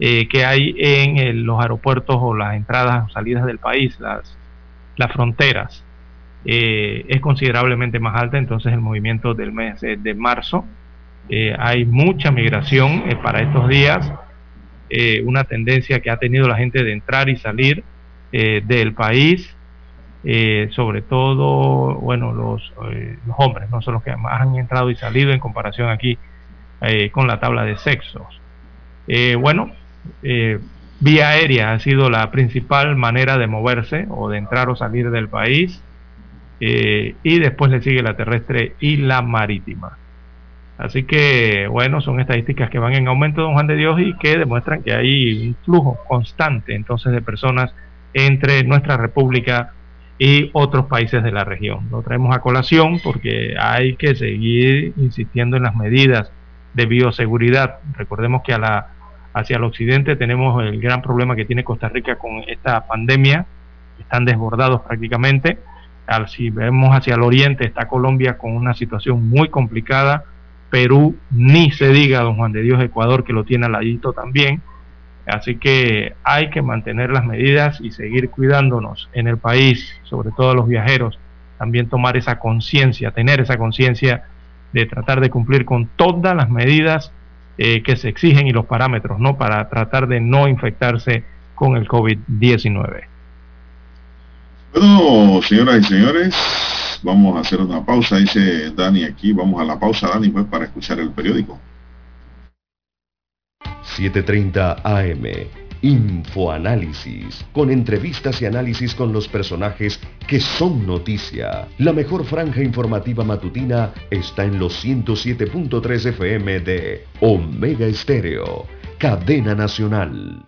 eh, que hay en los aeropuertos o las entradas o salidas del país, las, las fronteras. Eh, es considerablemente más alta, entonces el movimiento del mes de marzo. Eh, hay mucha migración para estos días, una tendencia que ha tenido la gente de entrar y salir del país eh, sobre todo, bueno, los, eh, los, hombres, no son los que más han entrado y salido en comparación aquí eh, con la tabla de sexos. bueno, vía aérea ha sido la principal manera de moverse o de entrar o salir del país y después le sigue la terrestre y la marítima. Así que, bueno, son estadísticas que van en aumento, don Juan de Dios, y que demuestran que hay un flujo constante entonces de personas entre nuestra república y otros países de la región. Lo traemos a colación porque hay que seguir insistiendo en las medidas de bioseguridad. Recordemos que a la, hacia el occidente tenemos el gran problema que tiene Costa Rica con esta pandemia, están desbordados prácticamente. Si vemos hacia el oriente está Colombia con una situación muy complicada, Perú ni se diga, don Juan de Dios, Ecuador que lo tiene al ladito también Así que hay que mantener las medidas y seguir cuidándonos en el país, sobre todo los viajeros, también tomar esa conciencia, tener esa conciencia de tratar de cumplir con todas las medidas eh, que se exigen y los parámetros, ¿no? Para tratar de no infectarse con el COVID-19. Bueno, señoras y señores, vamos a hacer una pausa, dice Dani aquí, vamos a la pausa, Dani, pues para escuchar el periódico. 7.30 AM. Infoanálisis, con entrevistas y análisis con los personajes que son noticia. La mejor franja informativa matutina está en los 107.3 FM de Omega Estéreo, cadena nacional.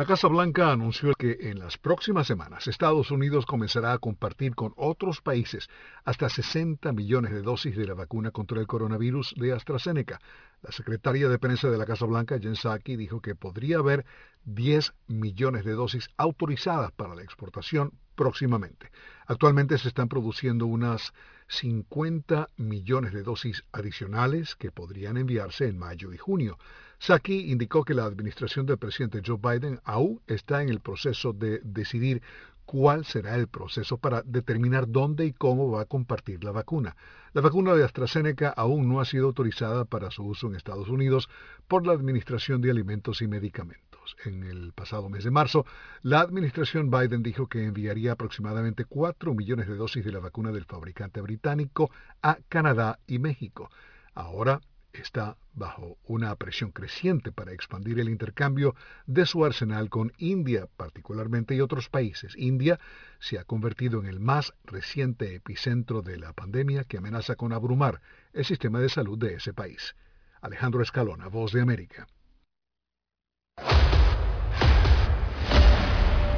La Casa Blanca anunció que en las próximas semanas Estados Unidos comenzará a compartir con otros países hasta 60 millones de dosis de la vacuna contra el coronavirus de AstraZeneca. La secretaria de prensa de la Casa Blanca, Jen Psaki, dijo que podría haber 10 millones de dosis autorizadas para la exportación próximamente. Actualmente se están produciendo unas 50 millones de dosis adicionales que podrían enviarse en mayo y junio. Saki indicó que la administración del presidente Joe Biden aún está en el proceso de decidir cuál será el proceso para determinar dónde y cómo va a compartir la vacuna. La vacuna de AstraZeneca aún no ha sido autorizada para su uso en Estados Unidos por la Administración de Alimentos y Medicamentos. En el pasado mes de marzo, la administración Biden dijo que enviaría aproximadamente 4 millones de dosis de la vacuna del fabricante británico a Canadá y México. ahora está bajo una presión creciente para expandir el intercambio de su arsenal con India particularmente y otros países. India se ha convertido en el más reciente epicentro de la pandemia que amenaza con abrumar el sistema de salud de ese país. Alejandro Escalona, Voz de América.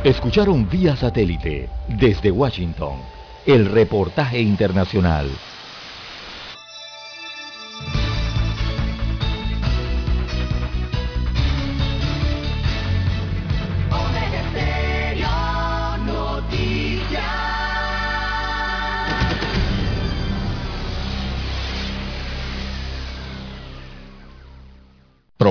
Escucharon vía satélite desde Washington el reportaje internacional.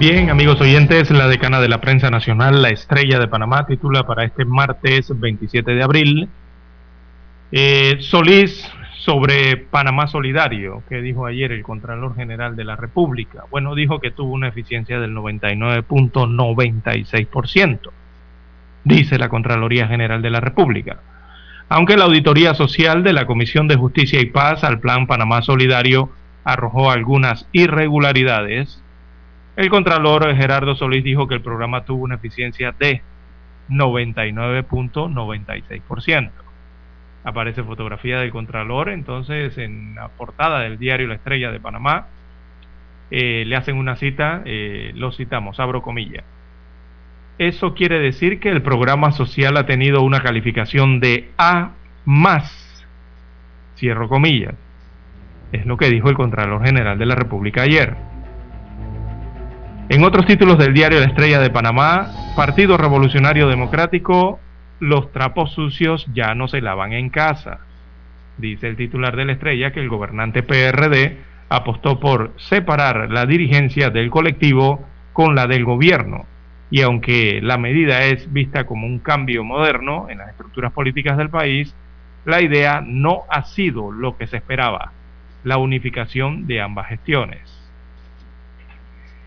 Bien, amigos oyentes, la decana de la prensa nacional, la estrella de Panamá, titula para este martes 27 de abril, eh, Solís sobre Panamá Solidario, que dijo ayer el Contralor General de la República. Bueno, dijo que tuvo una eficiencia del 99.96%, dice la Contraloría General de la República. Aunque la Auditoría Social de la Comisión de Justicia y Paz al Plan Panamá Solidario arrojó algunas irregularidades, el Contralor Gerardo Solís dijo que el programa tuvo una eficiencia de 99.96%. Aparece fotografía del Contralor, entonces en la portada del diario La Estrella de Panamá eh, le hacen una cita, eh, lo citamos, abro comillas. Eso quiere decir que el programa social ha tenido una calificación de A más, cierro comillas. Es lo que dijo el Contralor General de la República ayer. En otros títulos del diario La Estrella de Panamá, Partido Revolucionario Democrático, los trapos sucios ya no se lavan en casa. Dice el titular de La Estrella que el gobernante PRD apostó por separar la dirigencia del colectivo con la del gobierno. Y aunque la medida es vista como un cambio moderno en las estructuras políticas del país, la idea no ha sido lo que se esperaba, la unificación de ambas gestiones.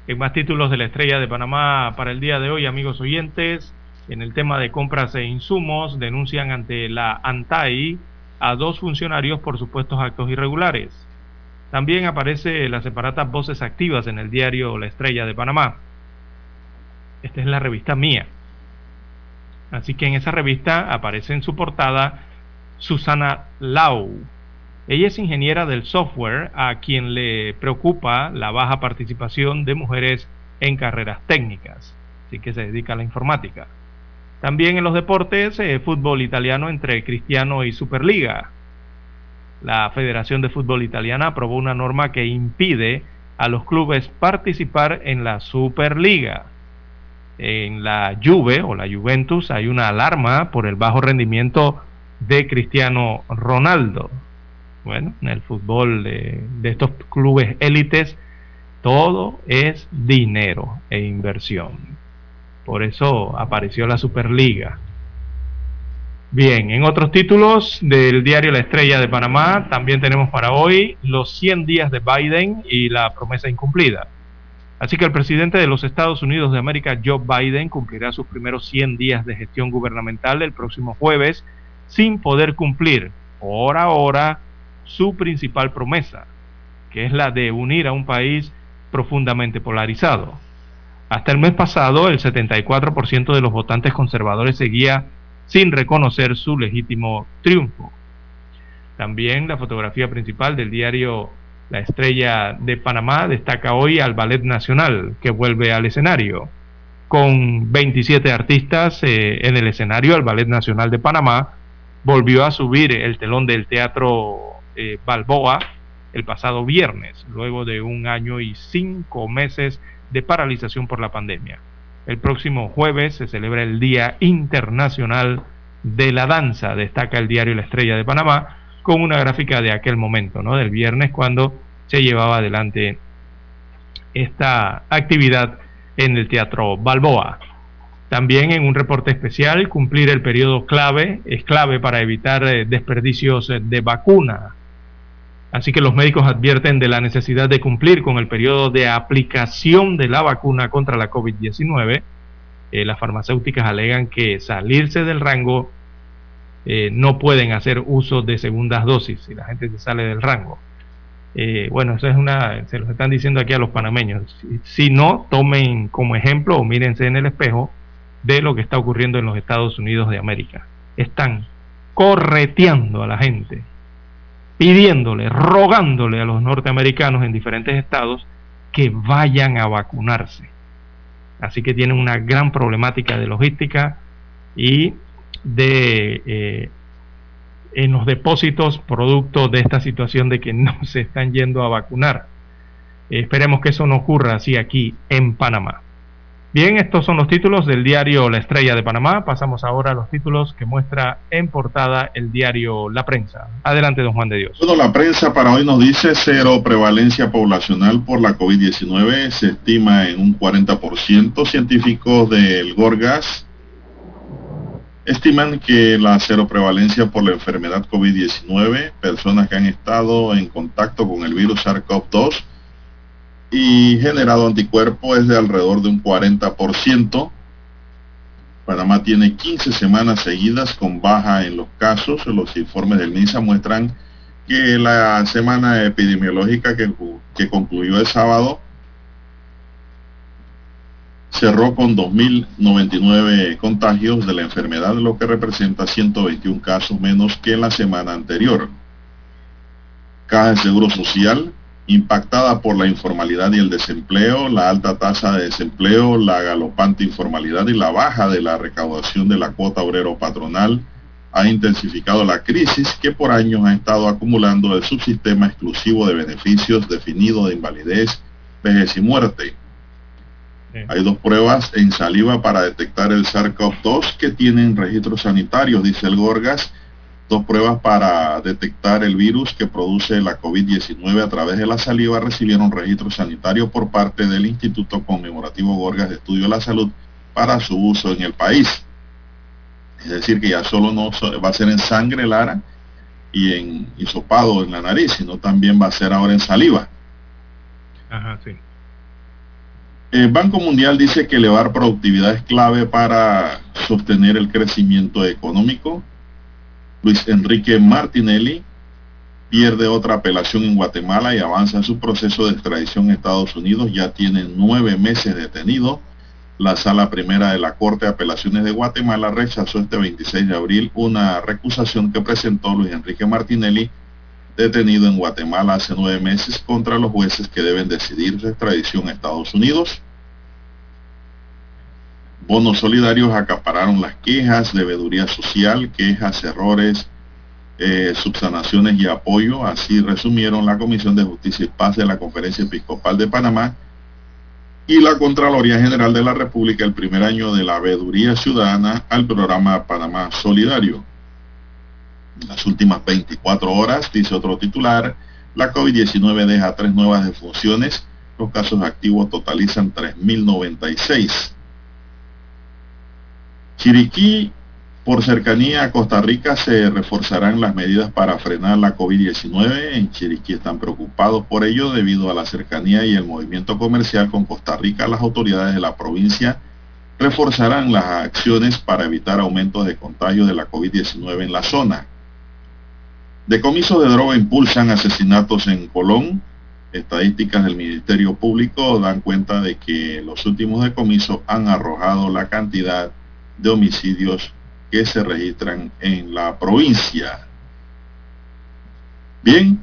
En más títulos de la Estrella de Panamá para el día de hoy, amigos oyentes, en el tema de compras e insumos, denuncian ante la ANTAI a dos funcionarios por supuestos actos irregulares. También aparece las separatas voces activas en el diario La Estrella de Panamá. Esta es la revista mía. Así que en esa revista aparece en su portada Susana Lau, ella es ingeniera del software a quien le preocupa la baja participación de mujeres en carreras técnicas, así que se dedica a la informática. También en los deportes, eh, fútbol italiano entre Cristiano y Superliga. La Federación de Fútbol Italiana aprobó una norma que impide a los clubes participar en la Superliga. En la Juve o la Juventus hay una alarma por el bajo rendimiento de Cristiano Ronaldo. Bueno, en el fútbol de, estos clubes élites, todo es dinero e inversión. Por eso apareció la Superliga. Bien, en otros títulos del diario La Estrella de Panamá, también tenemos para hoy los 100 días de Biden y la promesa incumplida. Así que el presidente de los Estados Unidos de América, Joe Biden, cumplirá sus primeros 100 días de gestión gubernamental el próximo jueves sin poder cumplir por ahora su principal promesa, que es la de unir a un país profundamente polarizado. Hasta el mes pasado, el 74% de los votantes conservadores seguía sin reconocer su legítimo triunfo. También la fotografía principal del diario La Estrella de Panamá destaca hoy al Ballet Nacional, que vuelve al escenario. Con 27 artistas eh, en el escenario, el Ballet Nacional de Panamá volvió a subir el telón del Teatro eh, Balboa el pasado viernes, luego de un año y cinco meses de paralización por la pandemia. El próximo jueves se celebra el Día Internacional de la Danza, destaca el diario La Estrella de Panamá, con una gráfica de aquel momento, ¿no? Del viernes, cuando se llevaba adelante esta actividad en el Teatro Balboa. También en un reporte especial, cumplir el periodo clave es clave para evitar eh, desperdicios de vacuna. Así que los médicos advierten de la necesidad de cumplir con el periodo de aplicación de la vacuna contra la COVID-19. Eh, las farmacéuticas alegan que salirse del rango eh, no pueden hacer uso de segundas dosis si la gente se sale del rango. bueno, eso es una, se lo están diciendo aquí a los panameños. Si, si, no, tomen como ejemplo o mírense en el espejo de lo que está ocurriendo en los Estados Unidos de América. Están correteando a la gente, pidiéndole, rogándole a los norteamericanos en diferentes estados que vayan a vacunarse. Así que tienen una gran problemática de logística y de eh, en los depósitos producto de esta situación de que no se están yendo a vacunar. esperemos que eso no ocurra así aquí en Panamá. Bien, estos son los títulos del diario La Estrella de Panamá. Pasamos ahora a los títulos que muestra en portada el diario La Prensa. Adelante, don Juan de Dios. Bueno, la prensa para hoy nos dice cero prevalencia poblacional por la COVID-19. Se estima en un 40%. Científicos del Gorgas estiman que la cero prevalencia por la enfermedad COVID-19, personas que han estado en contacto con el virus SARS-CoV-2, y generado anticuerpo es de alrededor de un 40%. Panamá tiene 15 semanas seguidas con baja en los casos. Los informes del NISA muestran que la semana epidemiológica que, que concluyó el sábado cerró con 2.099 contagios de la enfermedad, lo que representa 121 casos menos que la semana anterior. Caja de Seguro Social impactada por la informalidad y el desempleo, la alta tasa de desempleo, la galopante informalidad y la baja de la recaudación de la cuota obrero patronal, ha intensificado la crisis que por años ha estado acumulando el subsistema exclusivo de beneficios definido de invalidez, vejez y muerte. Hay dos pruebas en saliva para detectar el SARS-CoV-2 que tienen registros sanitarios, dice el Gorgas, Dos pruebas para detectar el virus que produce la COVID-19 a través de la saliva recibieron registro sanitario por parte del Instituto Conmemorativo Gorgas de Estudio de la Salud para su uso en el país. Es decir, que ya solo no va a ser en sangre, Lara, y en hisopado en la nariz, sino también va a ser ahora en saliva. Ajá, sí. El Banco Mundial dice que elevar productividad es clave para sostener el crecimiento económico Luis Enrique Martinelli pierde otra apelación en Guatemala y avanza en su proceso de extradición a Estados Unidos. Ya tiene nueve meses detenido. La sala primera de la Corte de Apelaciones de Guatemala rechazó este 26 de abril una recusación que presentó Luis Enrique Martinelli, detenido en Guatemala hace nueve meses, contra los jueces que deben decidir su extradición a Estados Unidos. Bonos solidarios acapararon las quejas, debeduría social, quejas, errores, eh, subsanaciones y apoyo. Así resumieron la Comisión de Justicia y Paz de la Conferencia Episcopal de Panamá y la Contraloría General de la República el primer año de la veeduría ciudadana al programa Panamá Solidario. En las últimas 24 horas, dice otro titular, la COVID-19 deja tres nuevas defunciones. Los casos activos totalizan 3.096. Chiriquí, por cercanía a Costa Rica, se reforzarán las medidas para frenar la COVID-19. En Chiriquí están preocupados por ello debido a la cercanía y el movimiento comercial con Costa Rica. Las autoridades de la provincia reforzarán las acciones para evitar aumentos de contagio de la COVID-19 en la zona. Decomisos de droga impulsan asesinatos en Colón. Estadísticas del Ministerio Público dan cuenta de que los últimos decomisos han arrojado la cantidad de homicidios que se registran en la provincia. Bien,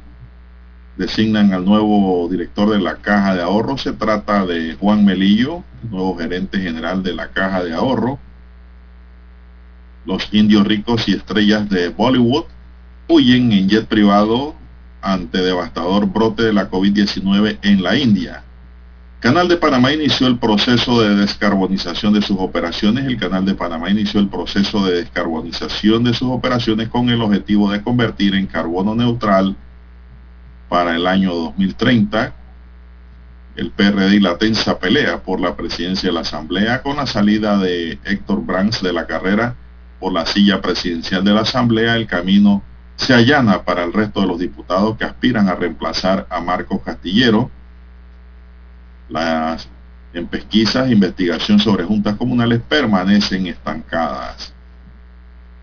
designan al nuevo director de la Caja de Ahorro. Se trata de Juan Melillo, nuevo gerente general de la Caja de Ahorro. Los indios ricos y estrellas de Bollywood huyen en jet privado ante devastador brote de la COVID-19 en la India. Canal de Panamá inició el proceso de descarbonización de sus operaciones. El Canal de Panamá inició el proceso de descarbonización de sus operaciones con el objetivo de convertir en carbono neutral para el año 2030. El PRD y la tensa pelea por la presidencia de la Asamblea con la salida de Héctor Brands de la carrera por la silla presidencial de la Asamblea. El camino se allana para el resto de los diputados que aspiran a reemplazar a Marcos Castillero las en pesquisas investigación sobre juntas comunales permanecen estancadas.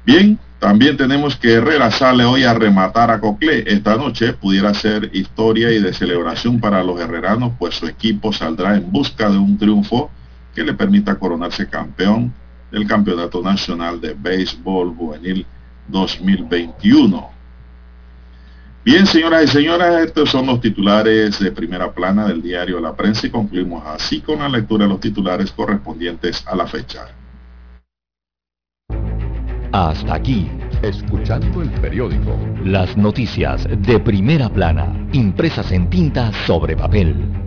Bien, también tenemos que Herrera sale hoy a rematar a Coclé. Esta noche pudiera ser historia y de celebración para los herreranos, pues su equipo saldrá en busca de un triunfo que le permita coronarse campeón del Campeonato Nacional de Béisbol Juvenil 2021. Bien, señoras y señores, estos son los titulares de primera plana del diario La Prensa y concluimos así con la lectura de los titulares correspondientes a la fecha. Hasta aquí, escuchando el periódico. Las noticias de primera plana, impresas en tinta sobre papel.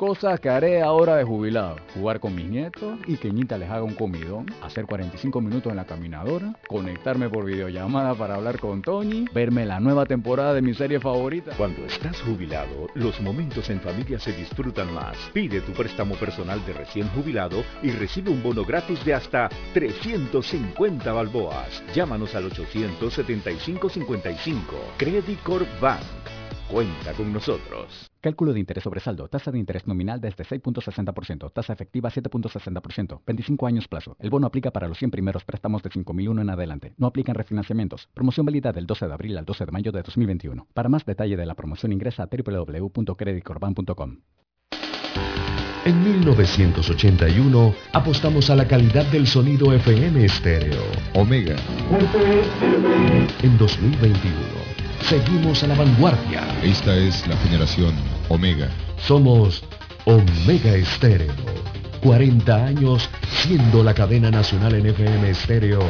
Cosas que haré ahora de jubilado. Jugar con mis nietos y que Ñita les haga un comidón. Hacer 45 minutos en la caminadora. Conectarme por videollamada para hablar con Tony. Verme la nueva temporada de mi serie favorita. Cuando estás jubilado, los momentos en familia se disfrutan más. Pide tu préstamo personal de recién jubilado y recibe un bono gratis de hasta 350 balboas. Llámanos al 875-55. Credit Corp Bank. Cuenta con nosotros. Cálculo de interés sobre saldo. Tasa de interés nominal desde 6.60%. Tasa efectiva 7.60%. 25 años plazo. El bono aplica para los 100 primeros préstamos de 5.001 en adelante. No aplican refinanciamientos. Promoción válida del 12 de abril al 12 de mayo de 2021. Para más detalle de la promoción ingresa a www.creditcorban.com. En 1981 apostamos a la calidad del sonido FM estéreo. Omega. En 2021 Seguimos a la vanguardia. Esta es la generación Omega. Somos Omega Estéreo. 40 años siendo la cadena nacional en FM Estéreo,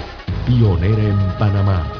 pionera en Panamá.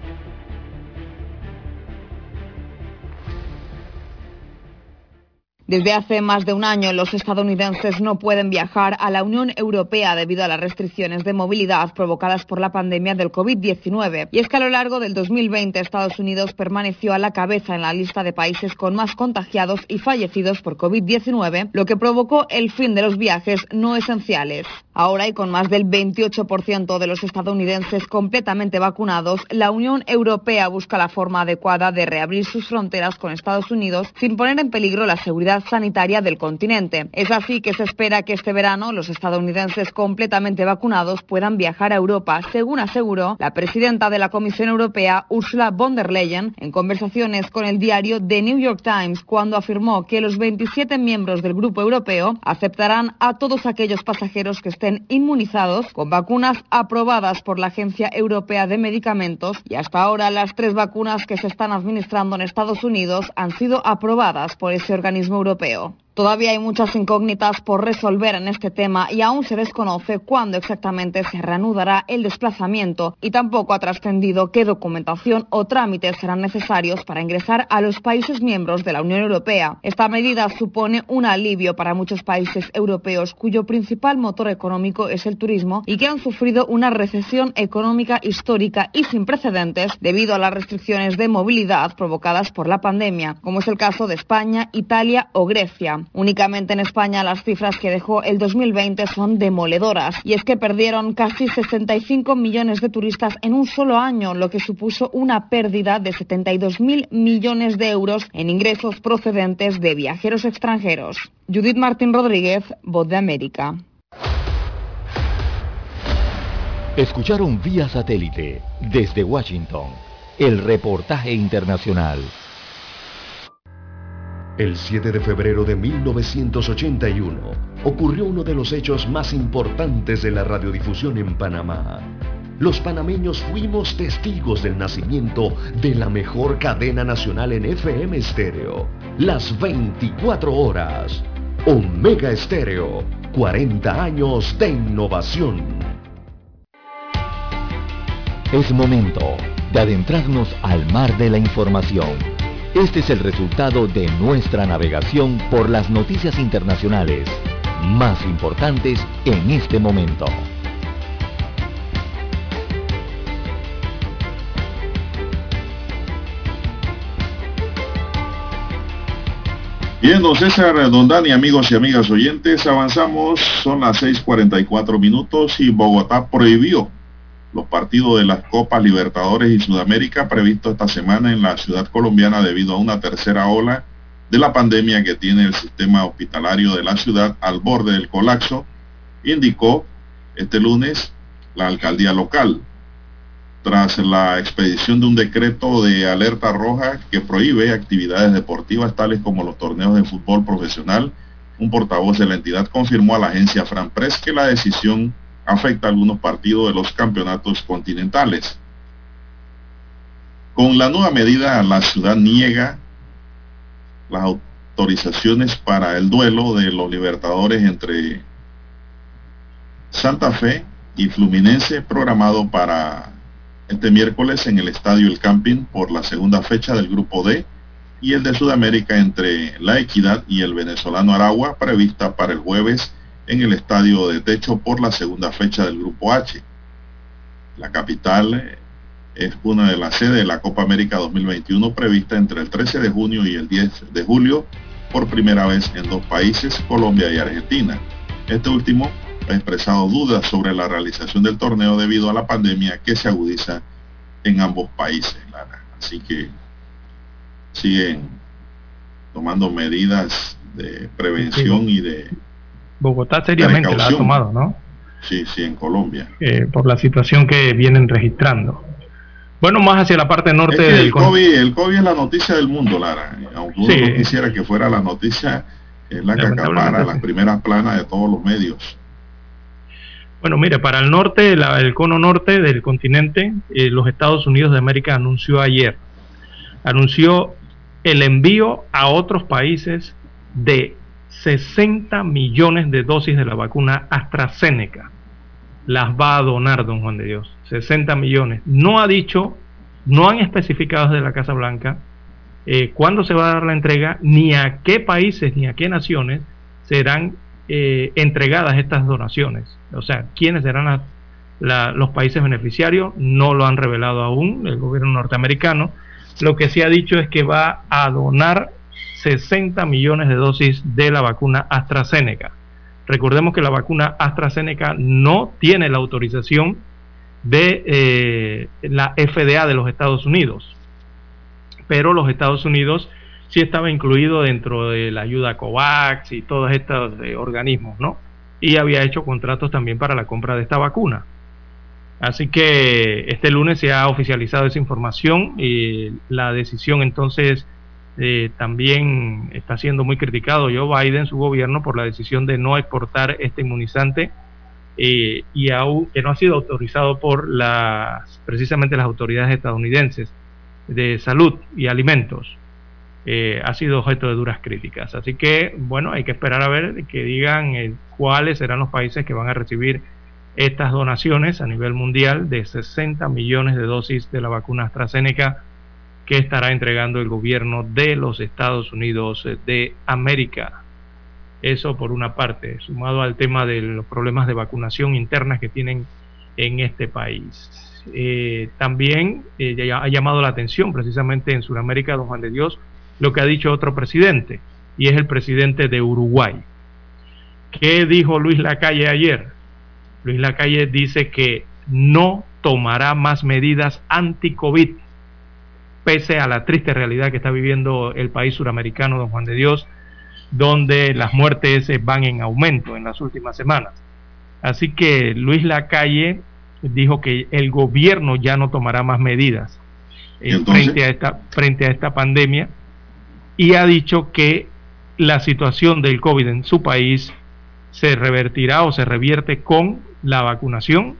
Desde hace más de un año, los estadounidenses no pueden viajar a la Unión Europea debido a las restricciones de movilidad provocadas por la pandemia del COVID-19. Y es que a lo largo del 2020, Estados Unidos permaneció a la cabeza en la lista de países con más contagiados y fallecidos por COVID-19, lo que provocó el fin de los viajes no esenciales. Ahora, y con más del 28% de los estadounidenses completamente vacunados, la Unión Europea busca la forma adecuada de reabrir sus fronteras con Estados Unidos sin poner en peligro la seguridad sanitaria del continente. Es así que se espera que este verano los estadounidenses completamente vacunados puedan viajar a Europa, según aseguró la presidenta de la Comisión Europea, Ursula von der Leyen, en conversaciones con el diario The New York Times, cuando afirmó que los 27 miembros del Grupo Europeo aceptarán a todos aquellos pasajeros que estén inmunizados con vacunas aprobadas por la Agencia Europea de Medicamentos y hasta ahora las tres vacunas que se están administrando en Estados Unidos han sido aprobadas por ese organismo europeo. Todavía hay muchas incógnitas por resolver en este tema y aún se desconoce cuándo exactamente se reanudará el desplazamiento y tampoco ha trascendido qué documentación o trámites serán necesarios para ingresar a los países miembros de la Unión Europea. Esta medida supone un alivio para muchos países europeos cuyo principal motor económico es el turismo y que han sufrido una recesión económica histórica y sin precedentes debido a las restricciones de movilidad provocadas por la pandemia, como es el caso de España, Italia o Grecia. Únicamente en España las cifras que dejó el 2020 son demoledoras y es que perdieron casi 65 millones de turistas en un solo año, lo que supuso una pérdida de 72.000 millones de euros en ingresos procedentes de viajeros extranjeros. Judith Martín Rodríguez, Voz de América. Escucharon vía satélite desde Washington el reportaje internacional. El 7 de febrero de 1981 ocurrió uno de los hechos más importantes de la radiodifusión en Panamá. Los panameños fuimos testigos del nacimiento de la mejor cadena nacional en FM estéreo, las 24 horas. Omega Estéreo, 40 años de innovación. Es momento de adentrarnos al mar de la información este es el resultado de nuestra navegación por las noticias internacionales más importantes en este momento. Bien, don César Dondani, amigos y amigas oyentes, avanzamos, son las 6.44 minutos y Bogotá prohibió los partidos de las Copas Libertadores y Sudamérica previstos esta semana en la ciudad colombiana debido a una tercera ola de la pandemia que tiene el sistema hospitalario de la ciudad al borde del colapso, indicó este lunes la alcaldía local. Tras la expedición de un decreto de alerta roja que prohíbe actividades deportivas tales como los torneos de fútbol profesional, un portavoz de la entidad confirmó a la agencia Franpress que la decisión afecta a algunos partidos de los campeonatos continentales. Con la nueva medida, la ciudad niega las autorizaciones para el duelo de los libertadores entre Santa Fe y Fluminense programado para este miércoles en el Estadio El Camping por la segunda fecha del Grupo D y el de Sudamérica entre La Equidad y el venezolano Aragua prevista para el jueves en el estadio de techo por la segunda fecha del Grupo H. La capital eh, es una de las sedes de la Copa América 2021 prevista entre el 13 de junio y el 10 de julio por primera vez en dos países, Colombia y Argentina. Este último ha expresado dudas sobre la realización del torneo debido a la pandemia que se agudiza en ambos países. Así que siguen tomando medidas de prevención y de Bogotá seriamente la ha tomado, ¿no? Sí, sí, en Colombia. Eh, por la situación que vienen registrando. Bueno, más hacia la parte norte del... El COVID, el COVID es la noticia del mundo, Lara. Aunque uno no quisiera que fuera la noticia, es la que acapara las primeras planas de todos los medios. Bueno, mire, para el norte, el cono norte del continente, eh, los Estados Unidos de América anunció ayer, anunció el envío a otros países de 60 millones de dosis de la vacuna AstraZeneca. Las va a donar, don Juan de Dios. 60 millones. No ha dicho, no han especificado desde la Casa Blanca eh, cuándo se va a dar la entrega, ni a qué países, ni a qué naciones serán eh, entregadas estas donaciones. O sea, quiénes serán los países beneficiarios, no lo han revelado aún el gobierno norteamericano. Lo que se ha dicho es que va a donar 60 millones de dosis de la vacuna AstraZeneca. Recordemos que la vacuna AstraZeneca no tiene la autorización de eh, la FDA de los Estados Unidos, pero los Estados Unidos sí estaba incluido dentro de la ayuda COVAX y todos estos eh, organismos, ¿no? Y había hecho contratos también para la compra de esta vacuna. Así que este lunes se ha oficializado esa información y la decisión entonces eh, también está siendo muy criticado Joe Biden, su gobierno, por la decisión de no exportar este inmunizante eh, y aún que no ha sido autorizado por las precisamente las autoridades estadounidenses de salud y alimentos. eh, ha sido objeto de duras críticas. Así que, bueno, hay que esperar a ver que digan eh, cuáles serán los países que van a recibir estas donaciones a nivel mundial de 60 millones de dosis de la vacuna AstraZeneca que estará entregando el gobierno de los Estados Unidos de América. Eso por una parte, sumado al tema de los problemas de vacunación internas que tienen en este país. Eh, también eh, ha llamado la atención precisamente en Sudamérica, don Juan de Dios, lo que ha dicho otro presidente, y es el presidente de Uruguay. ¿Qué dijo Luis Lacalle ayer? Luis Lacalle dice que no tomará más medidas anti-COVID, pese a la triste realidad que está viviendo el país suramericano, don Juan de Dios, donde las muertes van en aumento en las últimas semanas. Así que Luis Lacalle dijo que el gobierno ya no tomará más medidas frente, a esta, frente a esta pandemia y ha dicho que la situación del COVID en su país se revertirá o se revierte con la vacunación,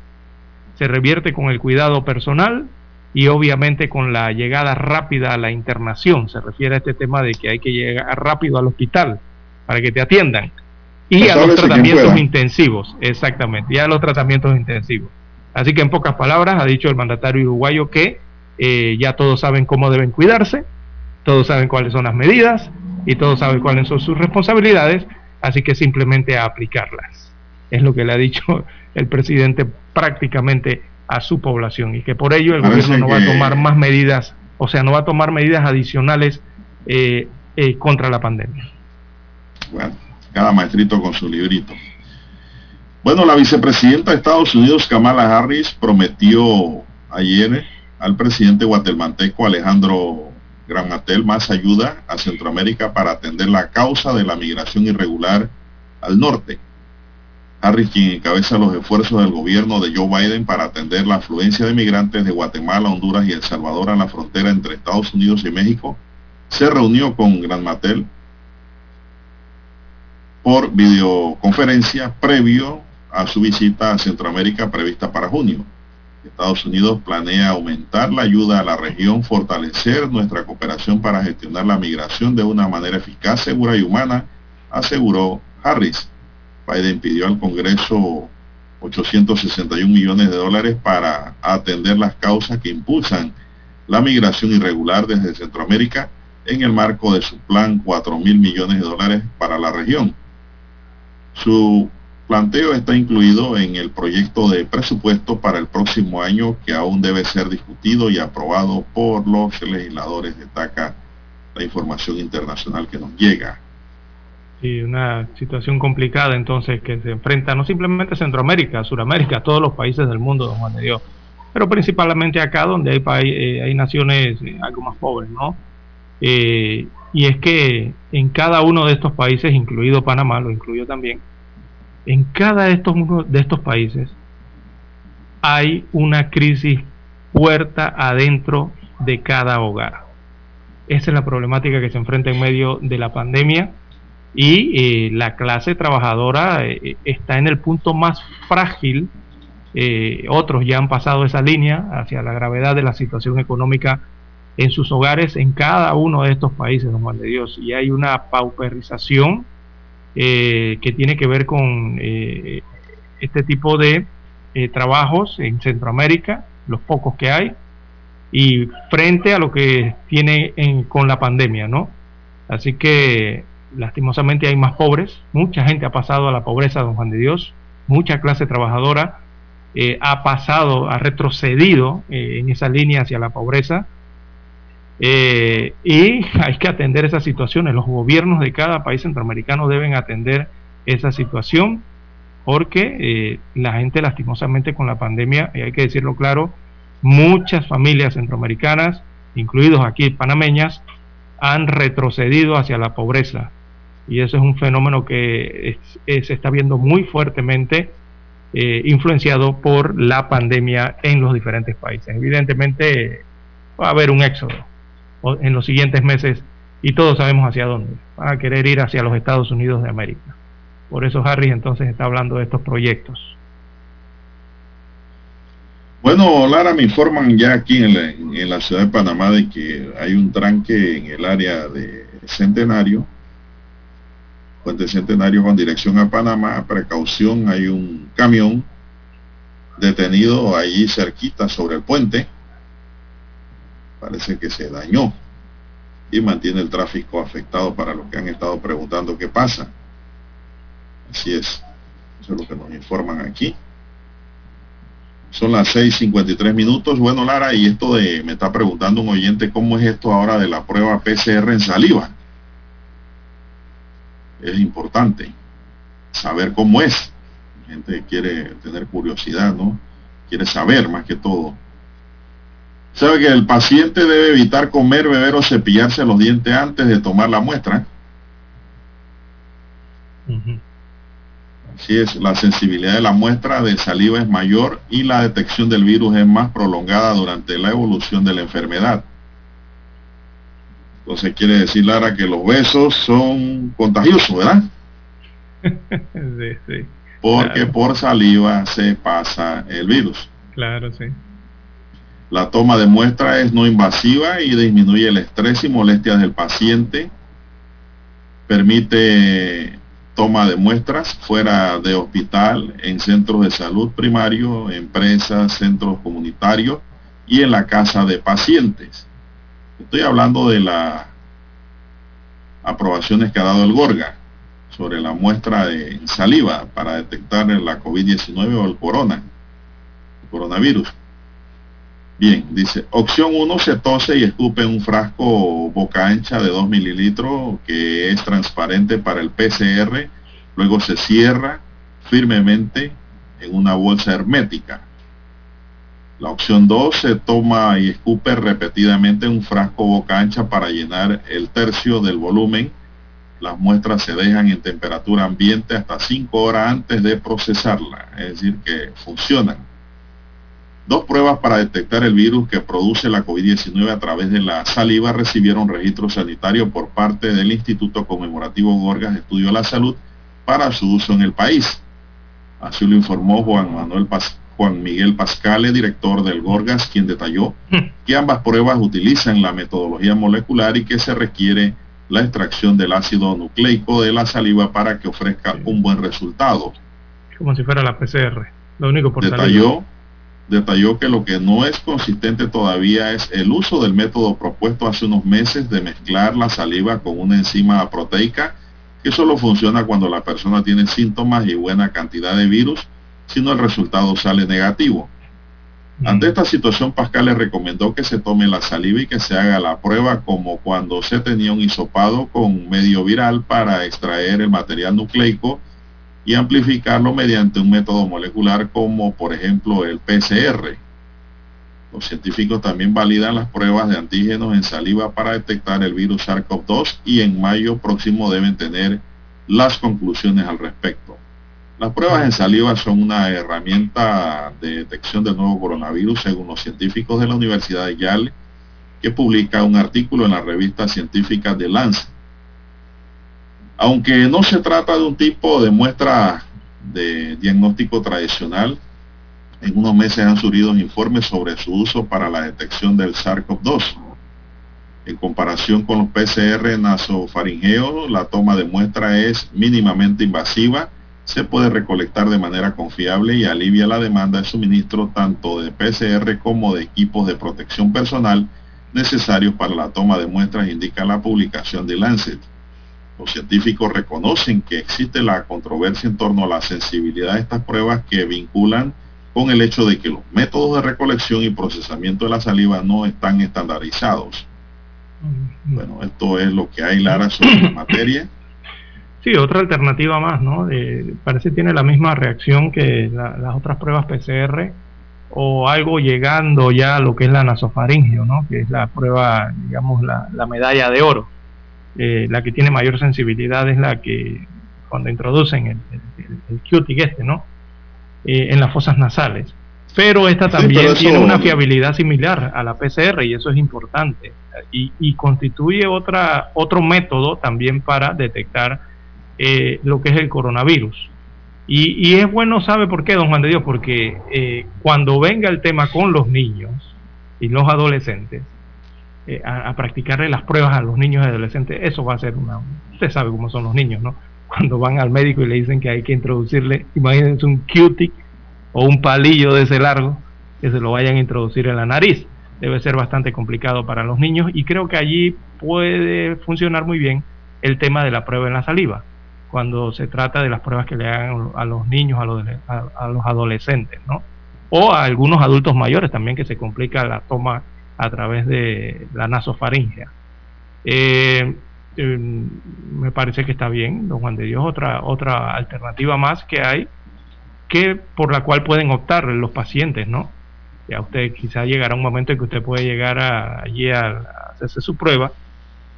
se revierte con el cuidado personal y obviamente con la llegada rápida a la internación. Se refiere a este tema de que hay que llegar rápido al hospital para que te atiendan. Y a los tratamientos intensivos, exactamente, y a los tratamientos intensivos. Así que en pocas palabras ha dicho el mandatario uruguayo que eh, ya todos saben cómo deben cuidarse, todos saben cuáles son las medidas y todos saben cuáles son sus responsabilidades, así que simplemente a aplicarlas. Es lo que le ha dicho el presidente prácticamente a su población y que por ello el gobierno no va a tomar más medidas, o sea, no va a tomar medidas adicionales eh, eh, contra la pandemia. Bueno, cada maestrito con su librito. Bueno, la vicepresidenta de Estados Unidos, Kamala Harris, prometió ayer al presidente guatemalteco Alejandro Gramatel más ayuda a Centroamérica para atender la causa de la migración irregular al norte. Harris, quien encabeza los esfuerzos del gobierno de Joe Biden para atender la afluencia de migrantes de Guatemala, Honduras y El Salvador a la frontera entre Estados Unidos y México, se reunió con Gramatel por videoconferencia previo a su visita a Centroamérica prevista para junio. Estados Unidos planea aumentar la ayuda a la región, fortalecer nuestra cooperación para gestionar la migración de una manera eficaz, segura y humana, aseguró Harris. Biden pidió al Congreso 861 millones de dólares para atender las causas que impulsan la migración irregular desde Centroamérica en el marco de su plan 4 mil millones de dólares para la región. Su planteo está incluido en el proyecto de presupuesto para el próximo año que aún debe ser discutido y aprobado por los legisladores, destaca la información internacional que nos llega. Sí, una situación complicada entonces que se enfrenta no simplemente Centroamérica, Suramérica, todos los países del mundo, don Juan de Dios, pero principalmente acá donde hay, eh, hay naciones eh, algo más pobres, ¿no? Eh, y es que en cada uno de estos países, incluido Panamá, lo incluyo también, en cada de estos, de estos países hay una crisis puerta adentro de cada hogar. Esa es la problemática que se enfrenta en medio de la pandemia y eh, la clase trabajadora eh, está en el punto más frágil. Eh, otros ya han pasado esa línea hacia la gravedad de la situación económica en sus hogares en cada uno de estos países, don Juan de Dios. Y hay una pauperización eh, que tiene que ver con este tipo de trabajos en Centroamérica, los pocos que hay, y frente a lo que tiene con la pandemia, ¿no? Así que lastimosamente hay más pobres, mucha gente ha pasado a la pobreza, don Juan de Dios, mucha clase trabajadora ha pasado, ha retrocedido en esa línea hacia la pobreza, eh, y hay que atender esas situaciones. Los gobiernos de cada país centroamericano deben atender esa situación porque eh, la gente lastimosamente con la pandemia, y hay que decirlo claro, muchas familias centroamericanas, incluidos aquí panameñas, han retrocedido hacia la pobreza. Y eso es un fenómeno que se está viendo muy fuertemente eh, influenciado por la pandemia en los diferentes países. Evidentemente va a haber un éxodo en los siguientes meses y todos sabemos hacia dónde. Van a querer ir hacia los Estados Unidos de América. Por eso Harris entonces está hablando de estos proyectos. Bueno, Lara, me informan ya aquí en la, en la, ciudad de Panamá de que hay un tranque en el área de Centenario, Puente Centenario con dirección a Panamá, precaución, hay un camión detenido allí cerquita sobre el puente, parece que se dañó y mantiene el tráfico afectado para los que han estado preguntando qué pasa. Así es, eso es lo que nos informan aquí. Son las 6.53 minutos. Bueno, Lara, y esto de, me está preguntando un oyente, ¿cómo es esto ahora de la prueba PCR en saliva? Es importante saber cómo es. La gente quiere tener curiosidad, ¿no? Quiere saber más que todo. Sabe que el paciente debe evitar comer, beber o cepillarse los dientes antes de tomar la muestra. Así es, la sensibilidad de la muestra de saliva es mayor y la detección del virus es más prolongada durante la evolución de la enfermedad. Entonces quiere decir, Lara, que los besos son contagiosos, ¿verdad? [laughs] sí, sí. Porque por saliva se pasa el virus. Claro, sí. La toma de muestra es no invasiva y disminuye el estrés y molestias del paciente. Permite toma de muestras fuera de hospital, en centros de salud primario, empresas, centros comunitarios y en la casa de pacientes. Estoy hablando de las aprobaciones que ha dado el Gorga sobre la muestra de saliva para detectar la COVID-19 o el corona, el coronavirus. Bien, dice, opción 1 se tose y escupe en un frasco boca ancha de 2 mililitros que es transparente para el PCR, luego se cierra firmemente en una bolsa hermética. La opción 2 se toma y escupe repetidamente en un frasco boca ancha para llenar el tercio del volumen. Las muestras se dejan en temperatura ambiente hasta 5 horas antes de procesarla, es decir, que funcionan. Dos pruebas para detectar el virus que produce la COVID-19 a través de la saliva recibieron registro sanitario por parte del Instituto Conmemorativo Gorgas Estudio de la Salud para su uso en el país. Así lo informó Juan Manuel Juan Miguel Pascale, director del Gorgas, quien detalló que ambas pruebas utilizan la metodología molecular y que se requiere la extracción del ácido nucleico de la saliva para que ofrezca un buen resultado. Como si fuera la PCR. Lo único por Detalló detalló que lo que no es consistente todavía es el uso del método propuesto hace unos meses de mezclar la saliva con una enzima proteica que solo funciona cuando la persona tiene síntomas y buena cantidad de virus, sino el resultado sale negativo. Ante esta situación, Pascal le recomendó que se tome la saliva y que se haga la prueba como cuando se tenía un hisopado con medio viral para extraer el material nucleico y amplificarlo mediante un método molecular como por ejemplo el PCR. Los científicos también validan las pruebas de antígenos en saliva para detectar el virus SARS-CoV-2 y en mayo próximo deben tener las conclusiones al respecto. Las pruebas en saliva son una herramienta de detección del nuevo coronavirus según los científicos de la Universidad de Yale, que publica un artículo en la revista científica de Lancet. Aunque no se trata de un tipo de muestra de diagnóstico tradicional, en unos meses han surgido informes sobre su uso para la detección del SARS-CoV-2. En comparación con los PCR nasofaringeos, la toma de muestra es mínimamente invasiva, se puede recolectar de manera confiable y alivia la demanda de suministro tanto de PCR como de equipos de protección personal necesarios para la toma de muestras, indica la publicación de Lancet. Los científicos reconocen que existe la controversia en torno a la sensibilidad de estas pruebas que vinculan con el hecho de que los métodos de recolección y procesamiento de la saliva no están estandarizados. Bueno, esto es lo que hay, Lara, sobre la materia. [clears throat] Sí, otra alternativa más, ¿no? parece que tiene la misma reacción que las otras pruebas PCR o algo llegando ya a lo que es la nasofaringio, ¿no? Que es la prueba, digamos, la medalla de oro. Eh, la que tiene mayor sensibilidad es la que cuando introducen el, el, este, ¿no? Eh, en las fosas nasales. Pero esta también tiene una fiabilidad similar a la PCR y eso es importante. Y, constituye otra, otro método también para detectar eh, lo que es el coronavirus. Y, es bueno, ¿sabe por qué, don Juan de Dios? Porque eh, cuando venga el tema con los niños y los adolescentes, eh, a, practicarle las pruebas a los niños y adolescentes, eso va a ser una... Usted sabe cómo son los niños, ¿no? Cuando van al médico y le dicen que hay que introducirle, imagínense un cutie o un palillo de ese largo, que se lo vayan a introducir en la nariz. Debe ser bastante complicado para los niños y creo que allí puede funcionar muy bien el tema de la prueba en la saliva, cuando se trata de las pruebas que le hagan a los niños, a los, a los adolescentes, ¿no? O a algunos adultos mayores también que se complica la toma a través de la nasofaringea. Eh, eh, me parece que está bien, don Juan de Dios, otra, otra alternativa más que hay, que por la cual pueden optar los pacientes, ¿no? Ya usted quizá llegará un momento en que usted puede llegar allí a, hacerse su prueba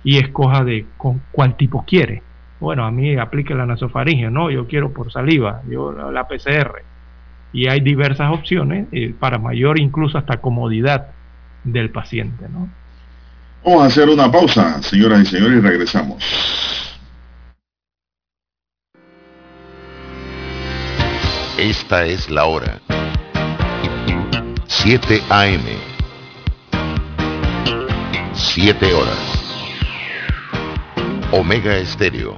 y escoja de con cuál tipo quiere. Bueno, a mí aplique la nasofaringea, no, yo quiero por saliva, yo la PCR. Y hay diversas opciones eh, para mayor incluso hasta comodidad del paciente. ¿no? Vamos a hacer una pausa, señoras y señores, y regresamos. Esta es la hora. 7 AM. 7 horas. Omega Estéreo,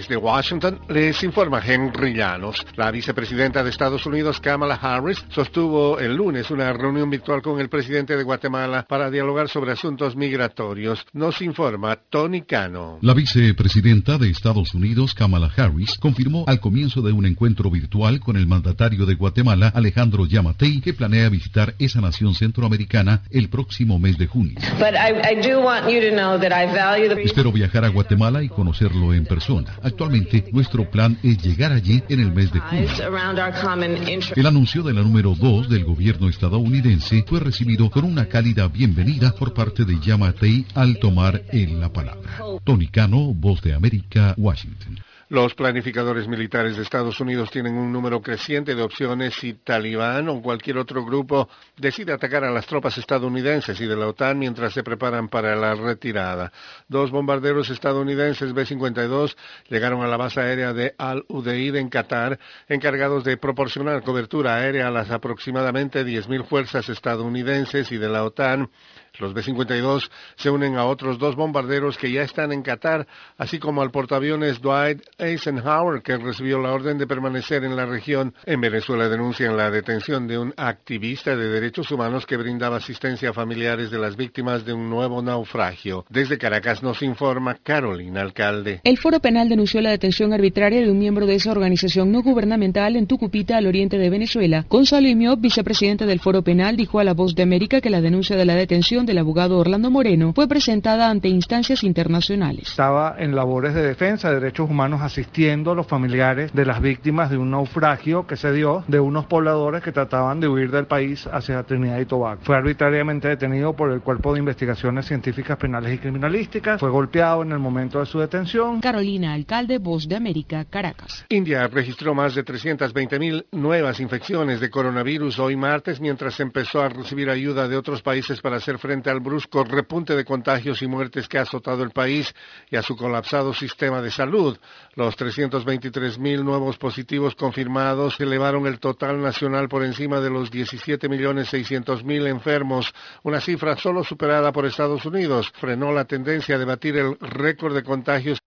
Desde Washington les informa Henry Llanos. La vicepresidenta de Estados Unidos, Kamala Harris, sostuvo el lunes una reunión virtual con el presidente de Guatemala para dialogar sobre asuntos migratorios. Nos informa Tony Cano. La vicepresidenta de Estados Unidos, Kamala Harris, confirmó al comienzo de un encuentro virtual con el mandatario de Guatemala, Alejandro Yamatei, que planea visitar esa nación centroamericana el próximo mes de junio. Espero viajar a Guatemala y conocerlo en persona. Actualmente, nuestro plan es llegar allí en el mes de junio. El anuncio de la número 2 del gobierno estadounidense fue recibido con una cálida bienvenida por parte de Yamatei al tomar en la palabra. Tony Cano, Voz de América, Washington. Los planificadores militares de Estados Unidos tienen un número creciente de opciones si Talibán o cualquier otro grupo decide atacar a las tropas estadounidenses y de la OTAN mientras se preparan para la retirada. Dos bombarderos estadounidenses B-52 llegaron a la base aérea de Al-Udeid en Qatar, encargados de proporcionar cobertura aérea a las aproximadamente 10.000 fuerzas estadounidenses y de la OTAN los B-52 se unen a otros dos bombarderos que ya están en Qatar, así como al portaaviones Dwight Eisenhower, que recibió la orden de permanecer en la región. En Venezuela denuncian la detención de un activista de derechos humanos que brindaba asistencia a familiares de las víctimas de un nuevo naufragio. Desde Caracas nos informa Carolina Alcalde. El Foro Penal denunció la detención arbitraria de un miembro de esa organización no gubernamental en Tucupita, al oriente de Venezuela. Gonzalo Imió, vicepresidente del Foro Penal, dijo a La Voz de América que la denuncia de la detención del abogado Orlando Moreno fue presentada ante instancias internacionales. Estaba en labores de defensa de derechos humanos asistiendo a los familiares de las víctimas de un naufragio que se dio de unos pobladores que trataban de huir del país hacia Trinidad y Tobago. Fue arbitrariamente detenido por el Cuerpo de Investigaciones Científicas Penales y Criminalísticas. Fue golpeado en el momento de su detención. Carolina Alcalde, Voz de América, Caracas. India registró más de 320 mil nuevas infecciones de coronavirus hoy martes mientras empezó a recibir ayuda de otros países para hacer frente al brusco repunte de contagios y muertes que ha azotado el país y a su colapsado sistema de salud. Los 323 mil nuevos positivos confirmados elevaron el total nacional por encima de los 17 millones 600 mil enfermos, una cifra solo superada por Estados Unidos. Frenó la tendencia de batir el récord de contagios.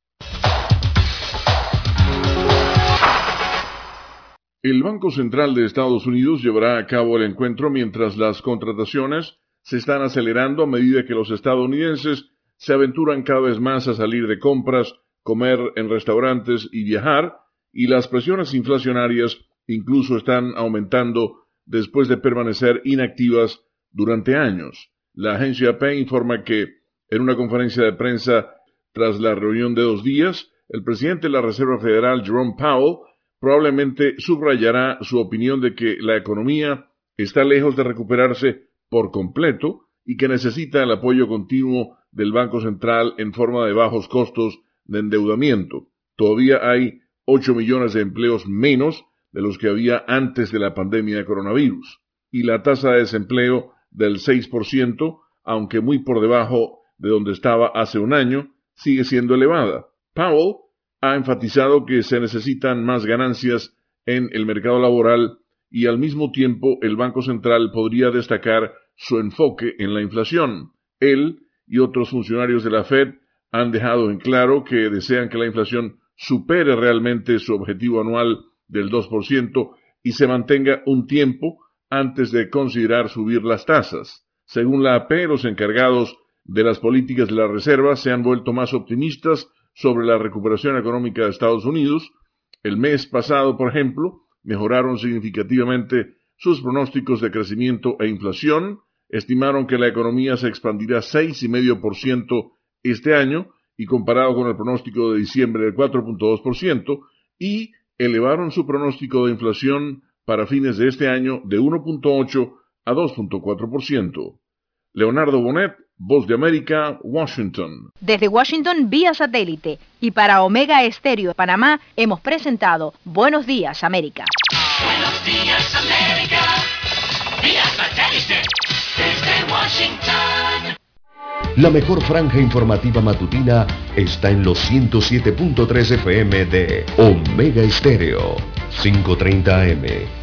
El Banco Central de Estados Unidos llevará a cabo el encuentro mientras las contrataciones se están acelerando a medida que los estadounidenses se aventuran cada vez más a salir de compras, comer en restaurantes y viajar, y las presiones inflacionarias incluso están aumentando después de permanecer inactivas durante años. La agencia AP informa que en una conferencia de prensa tras la reunión de dos días, el presidente de la Reserva Federal, Jerome Powell, probablemente subrayará su opinión de que la economía está lejos de recuperarse por completo y que necesita el apoyo continuo del Banco Central en forma de bajos costos de endeudamiento. Todavía hay 8 millones de empleos menos de los que había antes de la pandemia de coronavirus, y la tasa de desempleo del 6%, aunque muy por debajo de donde estaba hace un año, sigue siendo elevada. Powell ha enfatizado que se necesitan más ganancias en el mercado laboral y al mismo tiempo el Banco Central podría destacar su enfoque en la inflación. Él y otros funcionarios de la Fed han dejado en claro que desean que la inflación supere realmente su objetivo anual del 2% y se mantenga un tiempo antes de considerar subir las tasas. Según la AP, los encargados de las políticas de la Reserva se han vuelto más optimistas sobre la recuperación económica de Estados Unidos. El mes pasado, por ejemplo, mejoraron significativamente sus pronósticos de crecimiento e inflación, estimaron que la economía se expandirá 6,5% este año y comparado con el pronóstico de diciembre del 4.2%, y elevaron su pronóstico de inflación para fines de este año de 1.8 a 2.4%. Leonardo Bonet, Voz de América, Washington. Desde Washington vía satélite y para Omega Estéreo de Panamá hemos presentado Buenos Días América. Buenos días América, vía satélite desde Washington. La mejor franja informativa matutina está en los 107.3 FM de Omega Estéreo, 530 AM.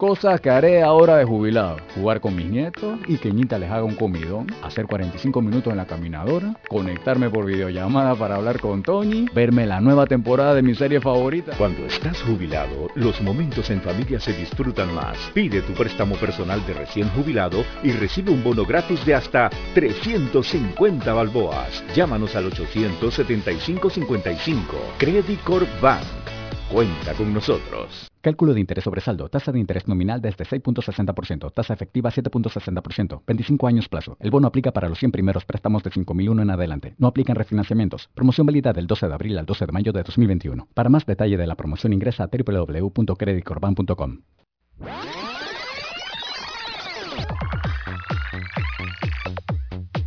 Cosas que haré ahora de jubilado. Jugar con mis nietos y que Ñita les haga un comidón. Hacer 45 minutos en la caminadora. Conectarme por videollamada para hablar con Tony. Verme la nueva temporada de mi serie favorita. Cuando estás jubilado, los momentos en familia se disfrutan más. Pide tu préstamo personal de recién jubilado y recibe un bono gratis de hasta 350 balboas. Llámanos al 875-55. Credit Corp Bank. Cuenta con nosotros. Cálculo de interés sobre saldo. Tasa de interés nominal desde 6.60%. Tasa efectiva 7.60%. 25 años plazo. El bono aplica para los 100 primeros préstamos de 5.001 en adelante. No aplican refinanciamientos. Promoción válida del 12 de abril al 12 de mayo de 2021. Para más detalle de la promoción ingresa a www.creditcorban.com.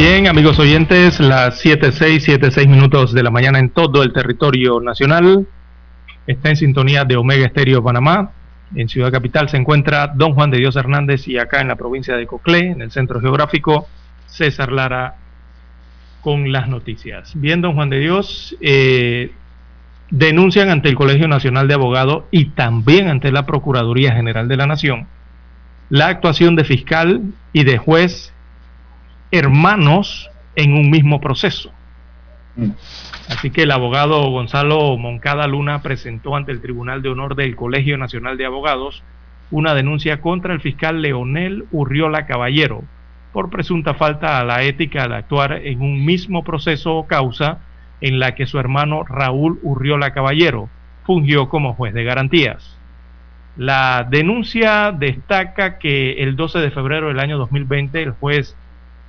Bien, amigos oyentes, las 7.6, 7.6 minutos de la mañana en todo el territorio nacional. Está en sintonía de Omega Estéreo Panamá. En Ciudad Capital se encuentra Don Juan de Dios Hernández y acá en la provincia de Coclé, en el centro geográfico, César Lara con las noticias. Bien, Don Juan de Dios, eh, denuncian ante el Colegio Nacional de Abogados y también ante la Procuraduría General de la Nación la actuación de fiscal y de juez hermanos en un mismo proceso. Así que el abogado Gonzalo Moncada Luna presentó ante el Tribunal de Honor del Colegio Nacional de Abogados una denuncia contra el fiscal Leonel Urriola Caballero por presunta falta a la ética de actuar en un mismo proceso o causa en la que su hermano Raúl Urriola Caballero fungió como juez de garantías. La denuncia destaca que el 12 de febrero del año 2020 el juez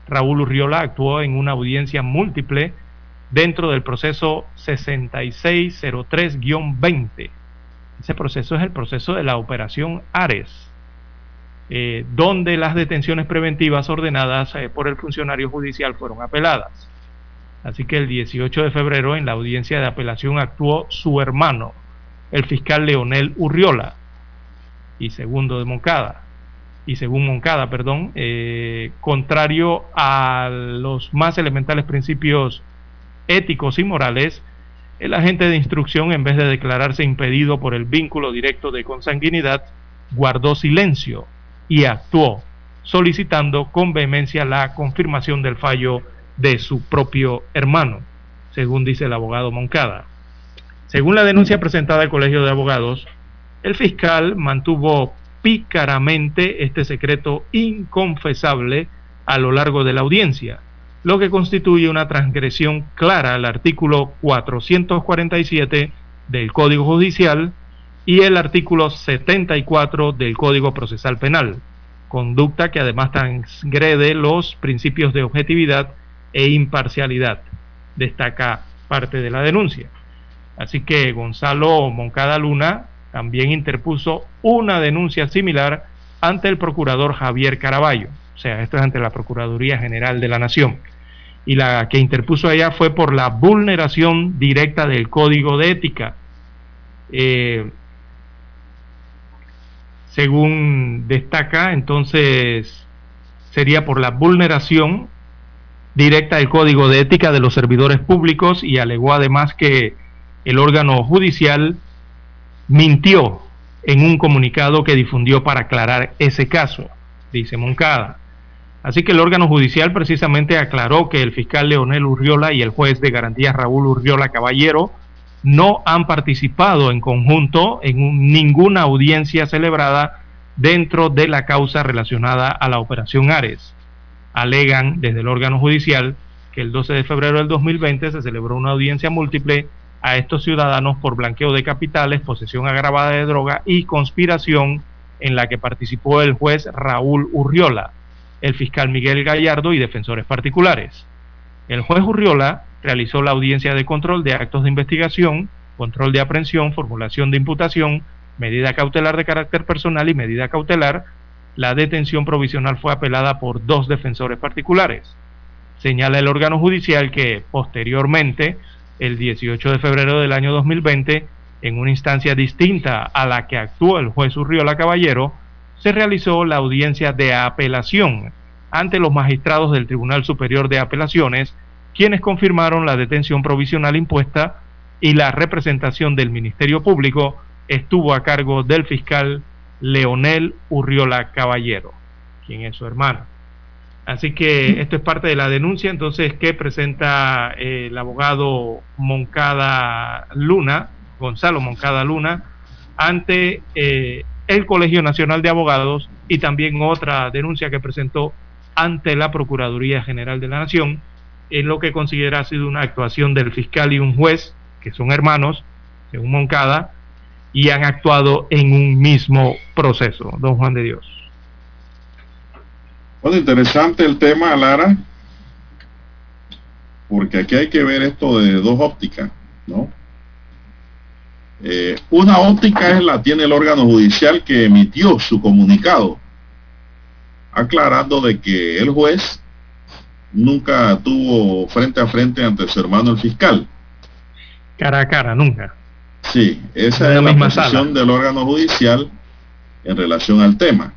Raúl Urriola actuó en una audiencia múltiple dentro del proceso 6603-20 Ese proceso es el proceso de la operación Ares, eh, donde las detenciones preventivas ordenadas eh, por el funcionario judicial fueron apeladas. Así que el 18 de febrero en la audiencia de apelación actuó su hermano, el fiscal Leonel Urriola, y segundo de Moncada, y según Moncada, perdón, eh, contrario a los más elementales principios éticos y morales, el agente de instrucción, en vez de declararse impedido por el vínculo directo de consanguinidad, guardó silencio y actuó, solicitando con vehemencia la confirmación del fallo de su propio hermano, según dice el abogado Moncada. Según la denuncia presentada al Colegio de Abogados, el fiscal mantuvo pícaramente este secreto inconfesable a lo largo de la audiencia, lo que constituye una transgresión clara al artículo 447 del Código Judicial y el artículo 74 del Código Procesal Penal, conducta que además transgrede los principios de objetividad e imparcialidad, destaca parte de la denuncia. Así que Gonzalo Moncada Luna también interpuso una denuncia similar ante el procurador Javier Caraballo, o sea, esto es ante la Procuraduría General de la Nación. Y la que interpuso allá fue por la vulneración directa del Código de Ética. Eh, según destaca, entonces sería por la vulneración directa del Código de Ética de los servidores públicos y alegó además que el órgano judicial mintió en un comunicado que difundió para aclarar ese caso, dice Moncada. Así que el órgano judicial precisamente aclaró que el fiscal Leonel Urriola y el juez de garantías Raúl Urriola Caballero no han participado en conjunto en ninguna audiencia celebrada dentro de la causa relacionada a la operación Ares. Alegan desde el órgano judicial que el 12 de febrero del 2020 se celebró una audiencia múltiple a estos ciudadanos por blanqueo de capitales, posesión agravada de droga y conspiración en la que participó el juez Raúl Urriola, el fiscal Miguel Gallardo y defensores particulares. El juez Urriola realizó la audiencia de control de actos de investigación, control de aprehensión, formulación de imputación, medida cautelar de carácter personal y medida cautelar. La detención provisional fue apelada por dos defensores particulares. Señala el órgano judicial que posteriormente el 18 de febrero del año 2020, en una instancia distinta a la que actuó el juez Urriola Caballero, se realizó la audiencia de apelación ante los magistrados del Tribunal Superior de Apelaciones, quienes confirmaron la detención provisional impuesta y la representación del Ministerio Público estuvo a cargo del fiscal Leonel Urriola Caballero, quien es su hermano. Así que esto es parte de la denuncia entonces que presenta eh, el abogado Moncada Luna, Gonzalo Moncada Luna, ante eh, el Colegio Nacional de Abogados y también otra denuncia que presentó ante la Procuraduría General de la Nación, en lo que considera ha sido una actuación del fiscal y un juez, que son hermanos, según Moncada, y han actuado en un mismo proceso. Don Juan de Dios. Bueno, interesante el tema, Lara, porque aquí hay que ver esto de dos ópticas, ¿no? Eh, una óptica es la tiene el órgano judicial que emitió su comunicado, aclarando de que el juez nunca tuvo frente a frente ante su hermano el fiscal. Cara a cara, nunca. Sí, esa es la posición del órgano judicial en relación al tema.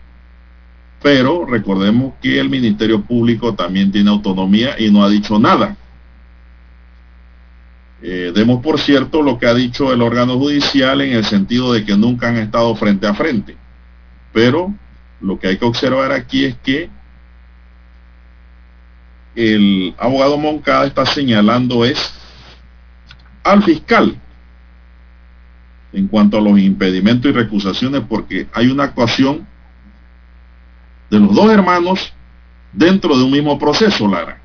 Pero recordemos que el Ministerio Público también tiene autonomía y no ha dicho nada. Eh, demos por cierto lo que ha dicho el órgano judicial en el sentido de que nunca han estado frente a frente. Pero lo que hay que observar aquí es que el abogado Moncada está señalando es al fiscal en cuanto a los impedimentos y recusaciones porque hay una actuación de los dos hermanos dentro de un mismo proceso, Lara.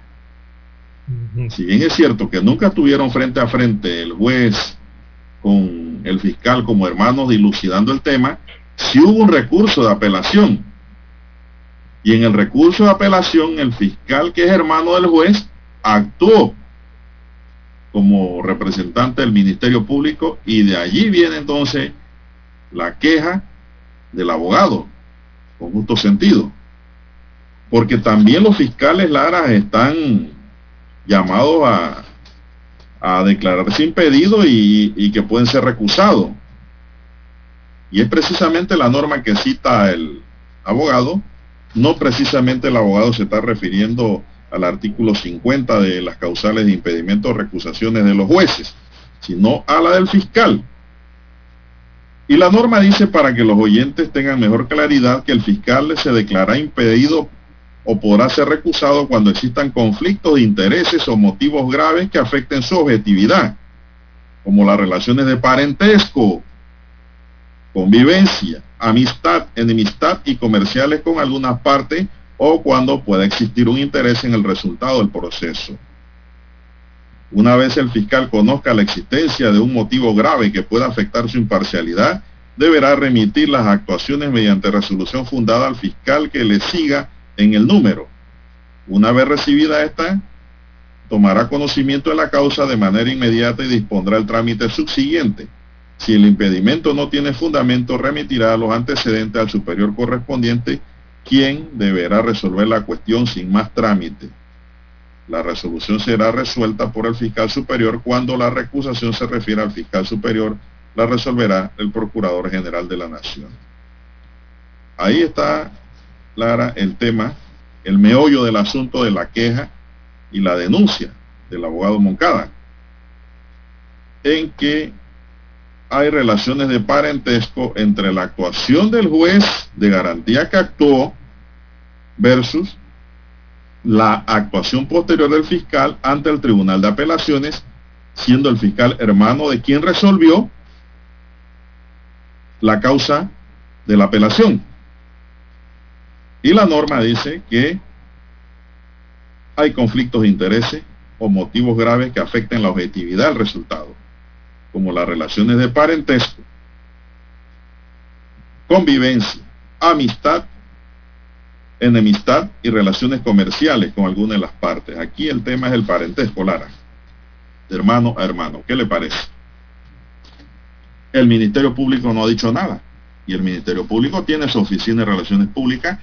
Si bien es cierto que nunca estuvieron frente a frente el juez con el fiscal como hermanos dilucidando el tema, si hubo un recurso de apelación. Y en el recurso de apelación, el fiscal que es hermano del juez actuó como representante del Ministerio Público y de allí viene entonces la queja del abogado, con justo sentido. Porque también los fiscales Lara están llamados a, a declararse impedidos y, y que pueden ser recusados. Y es precisamente la norma que cita el abogado, no precisamente el abogado se está refiriendo al artículo 50 de las causales de impedimento o recusaciones de los jueces, sino a la del fiscal. Y la norma dice para que los oyentes tengan mejor claridad que el fiscal se declara impedido o podrá ser recusado cuando existan conflictos de intereses o motivos graves que afecten su objetividad, como las relaciones de parentesco, convivencia, amistad, enemistad y comerciales con algunas partes o cuando pueda existir un interés en el resultado del proceso. Una vez el fiscal conozca la existencia de un motivo grave que pueda afectar su imparcialidad, deberá remitir las actuaciones mediante resolución fundada al fiscal que le siga en el número. Una vez recibida esta, tomará conocimiento de la causa de manera inmediata y dispondrá el trámite subsiguiente. Si el impedimento no tiene fundamento, remitirá los antecedentes al superior correspondiente, quien deberá resolver la cuestión sin más trámite. La resolución será resuelta por el fiscal superior cuando la recusación se refiere al fiscal superior, la resolverá el Procurador General de la Nación. Ahí está, Lara, el tema, el meollo del asunto de la queja y la denuncia del abogado Moncada, en que hay relaciones de parentesco entre la actuación del juez de garantía que actuó versus la actuación posterior del fiscal ante el Tribunal de Apelaciones, siendo el fiscal hermano de quien resolvió la causa de la apelación. Y la norma dice que hay conflictos de intereses o motivos graves que afecten la objetividad del resultado, como las relaciones de parentesco, convivencia, amistad enemistad y relaciones comerciales con alguna de las partes. Aquí el tema es el parentesco, Lara. De hermano a hermano. ¿Qué le parece? El Ministerio Público no ha dicho nada. Y el Ministerio Público tiene su oficina de relaciones públicas,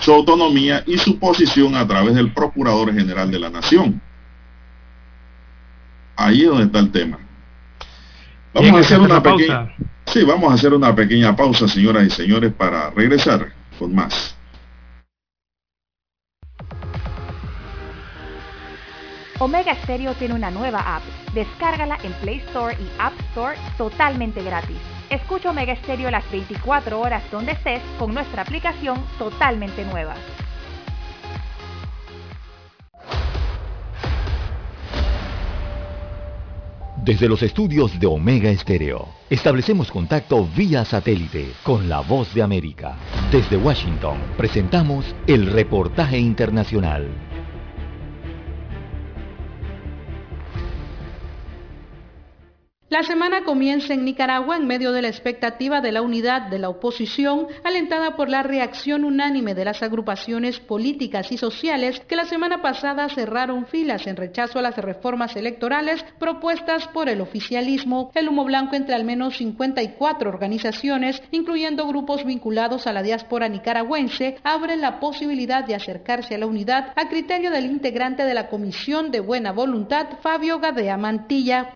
su autonomía y su posición a través del Procurador General de la Nación. Ahí es donde está el tema. Vamos a hacer una pequeña... Sí, vamos a hacer una pequeña pausa, señoras y señores, para regresar con más. Omega Stereo tiene una nueva app. Descárgala en Play Store y App Store totalmente gratis. Escucha Omega Stereo las 24 horas donde estés con nuestra aplicación totalmente nueva. Desde los estudios de Omega Estéreo, establecemos contacto vía satélite con la voz de América. Desde Washington, presentamos el reportaje internacional. La semana comienza en Nicaragua en medio de la expectativa de la unidad de la oposición, alentada por la reacción unánime de las agrupaciones políticas y sociales que la semana pasada cerraron filas en rechazo a las reformas electorales propuestas por el oficialismo. El humo blanco entre al menos 54 organizaciones, incluyendo grupos vinculados a la diáspora nicaragüense, abre la posibilidad de acercarse a la unidad a criterio del integrante de la Comisión de Buena Voluntad, Fabio Gadea Mantilla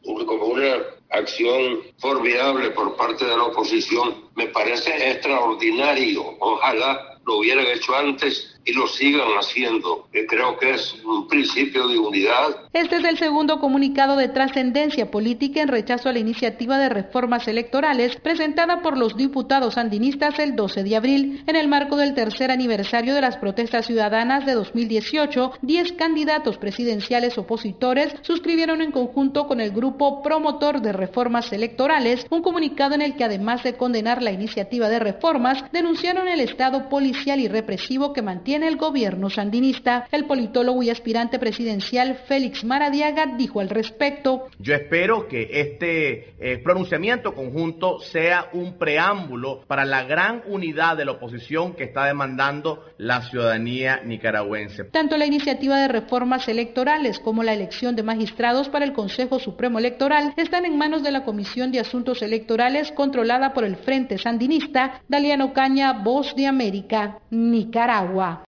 acción formidable por parte de la oposición. Me parece extraordinario. Ojalá lo hubieran hecho antes y lo sigan haciendo, creo que es un principio de unidad. Este es el segundo comunicado de trascendencia política en rechazo a la iniciativa de reformas electorales presentada por los diputados sandinistas el 12 de abril. En el marco del tercer aniversario de las protestas ciudadanas de 2018, 10 candidatos presidenciales opositores suscribieron en conjunto con el grupo promotor de reformas electorales un comunicado en el que además de condenar la iniciativa de reformas, denunciaron el estado policial y represivo que mantiene tiene el gobierno sandinista. El politólogo y aspirante presidencial Félix Maradiaga dijo al respecto. Yo espero que este eh, pronunciamiento conjunto sea un preámbulo para la gran unidad de la oposición que está demandando la ciudadanía nicaragüense. Tanto la iniciativa de reformas electorales como la elección de magistrados para el Consejo Supremo Electoral están en manos de la Comisión de Asuntos Electorales controlada por el Frente Sandinista. Daliano Caña, Voz de América, Nicaragua.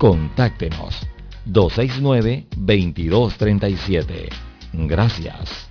Contáctenos 269-2237. Gracias.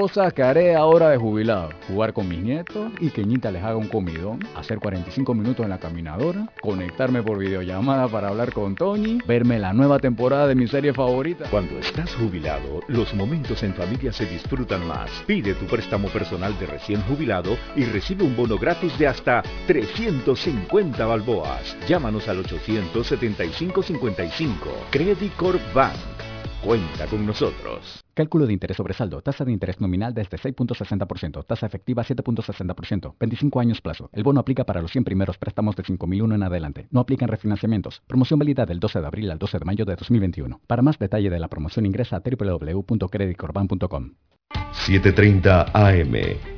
Cosas que haré ahora de jubilado. Jugar con mis nietos y que Ñita les haga un comidón. Hacer 45 minutos en la caminadora. Conectarme por videollamada para hablar con Tony. Verme la nueva temporada de mi serie favorita. Cuando estás jubilado, los momentos en familia se disfrutan más. Pide tu préstamo personal de recién jubilado y recibe un bono gratis de hasta 350 balboas. Llámanos al 875-55. Credit Corp Bank. Cuenta con nosotros. Cálculo de interés sobre saldo. Tasa de interés nominal desde 6.60%. Tasa efectiva 7.60%. 25 años plazo. El bono aplica para los 100 primeros préstamos de 5.001 en adelante. No aplican refinanciamientos. Promoción válida del 12 de abril al 12 de mayo de 2021. Para más detalle de la promoción ingresa a www.creditcorban.com. 7.30 AM.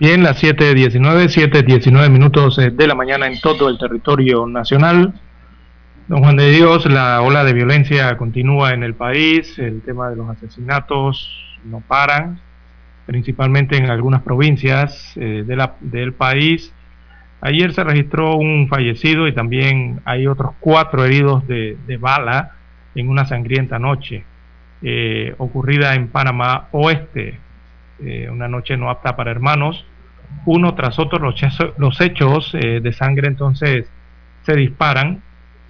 Bien, las 7.19, 7.19 minutos eh, de la mañana en todo el territorio nacional. Don Juan de Dios, la ola de violencia continúa en el país, el tema de los asesinatos no paran, principalmente en algunas provincias eh, de la, del país. Ayer se registró un fallecido y también hay otros cuatro heridos de, de bala en una sangrienta noche eh, ocurrida en Panamá Oeste, eh, una noche no apta para hermanos. Uno tras otro los, hechos eh, de sangre entonces se disparan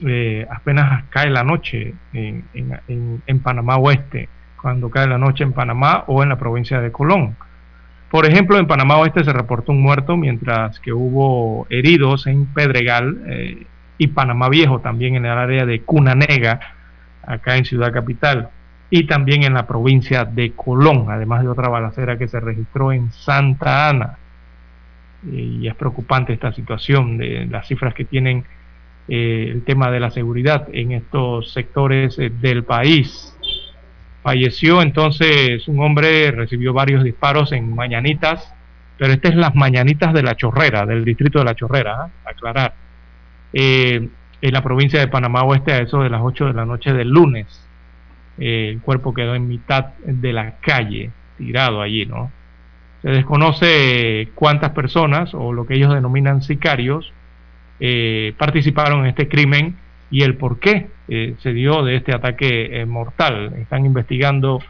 eh, apenas cae la noche en, en, en, Panamá Oeste, cuando cae la noche en Panamá o en la provincia de Colón. Por ejemplo, en Panamá Oeste se reportó un muerto, mientras que hubo heridos en Pedregal y Panamá Viejo, también en el área de Cunanega, acá en Ciudad Capital y también en la provincia de Colón, además de otra balacera que se registró en Santa Ana. Y es preocupante esta situación de las cifras que tienen eh, el tema de la seguridad en estos sectores eh, del país. Falleció entonces un hombre, recibió varios disparos en Mañanitas, pero estas es las Mañanitas de la Chorrera, del distrito de la Chorrera, ¿eh? aclarar. en la provincia de Panamá Oeste a eso de las 8 de la noche del lunes eh, el cuerpo quedó en mitad de la calle, tirado allí, ¿no? Se desconoce cuántas personas, o lo que ellos denominan sicarios, eh, participaron en este crimen y el por qué eh, se dio de este ataque mortal. Están investigando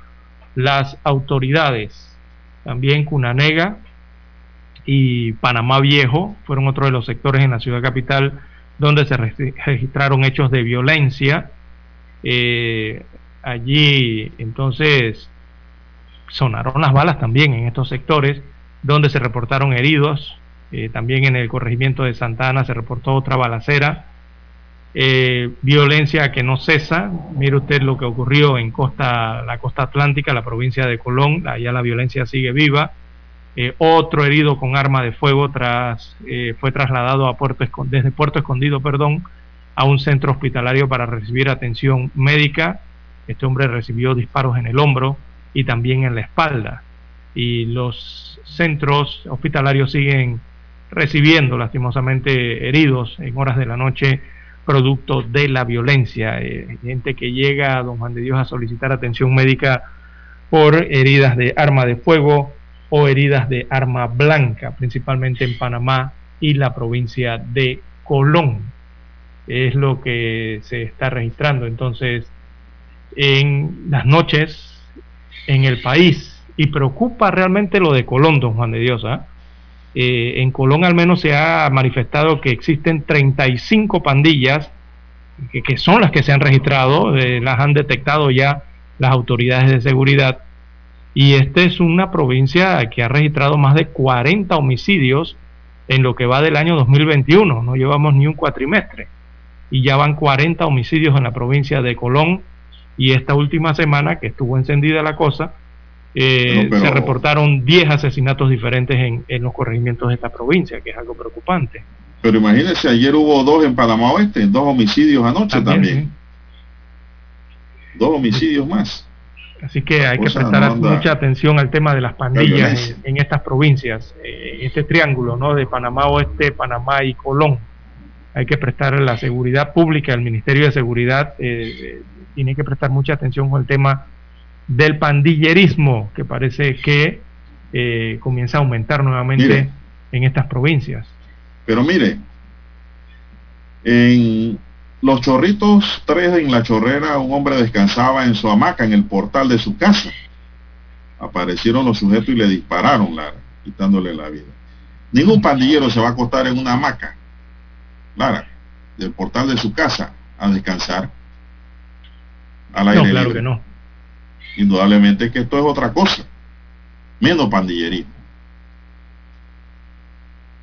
las autoridades. También Cunanega y Panamá Viejo fueron otros de los sectores en la ciudad capital donde se registraron hechos de violencia. Eh, allí entonces sonaron las balas también en estos sectores donde se reportaron heridos. Eh, también en el corregimiento de Santa Ana se reportó otra balacera. Eh, violencia que no cesa. Mire usted lo que ocurrió en costa, la costa atlántica, la provincia de Colón. Allá la violencia sigue viva. Eh, otro herido con arma de fuego tras, fue trasladado a Puerto desde Puerto Escondido perdón, a un centro hospitalario para recibir atención médica. Este hombre recibió disparos en el hombro y también en la espalda. Y los centros hospitalarios siguen recibiendo lastimosamente heridos en horas de la noche producto de la violencia. Eh, gente que llega a Don Juan de Dios a solicitar atención médica por heridas de arma de fuego o heridas de arma blanca, principalmente en Panamá y la provincia de Colón. Es lo que se está registrando. Entonces, en las noches en el país, y preocupa realmente lo de Colón, don Juan de Dios. ¿ah? Eh, en Colón al menos se ha manifestado que existen 35 pandillas, que, son las que se han registrado, eh, las han detectado ya las autoridades de seguridad. Y esta es una provincia que ha registrado más de 40 homicidios en lo que va del año 2021. No llevamos ni un cuatrimestre. Y ya van 40 homicidios en la provincia de Colón. Y esta última semana que estuvo encendida la cosa, eh, se reportaron 10 asesinatos diferentes en, en, los corregimientos de esta provincia, que es algo preocupante. Pero imagínense, ayer hubo dos en Panamá Oeste, dos homicidios anoche también. Dos homicidios más. Así que hay que prestar mucha atención al tema de las pandillas en, estas provincias, eh, este triángulo ¿no? de Panamá Oeste, Panamá y Colón. Hay que prestar la seguridad pública, el Ministerio de Seguridad eh, tiene que prestar mucha atención con el tema del pandillerismo, que parece que eh, comienza a aumentar nuevamente en estas provincias. Pero mire, en los chorritos tres en la chorrera, un hombre descansaba en su hamaca en el portal de su casa. Aparecieron los sujetos y le dispararon, Lara, quitándole la vida. Ningún pandillero se va a acostar en una hamaca, Lara, del portal de su casa a descansar. Al aire no, claro que no. Indudablemente que esto es otra cosa, menos pandillerismo.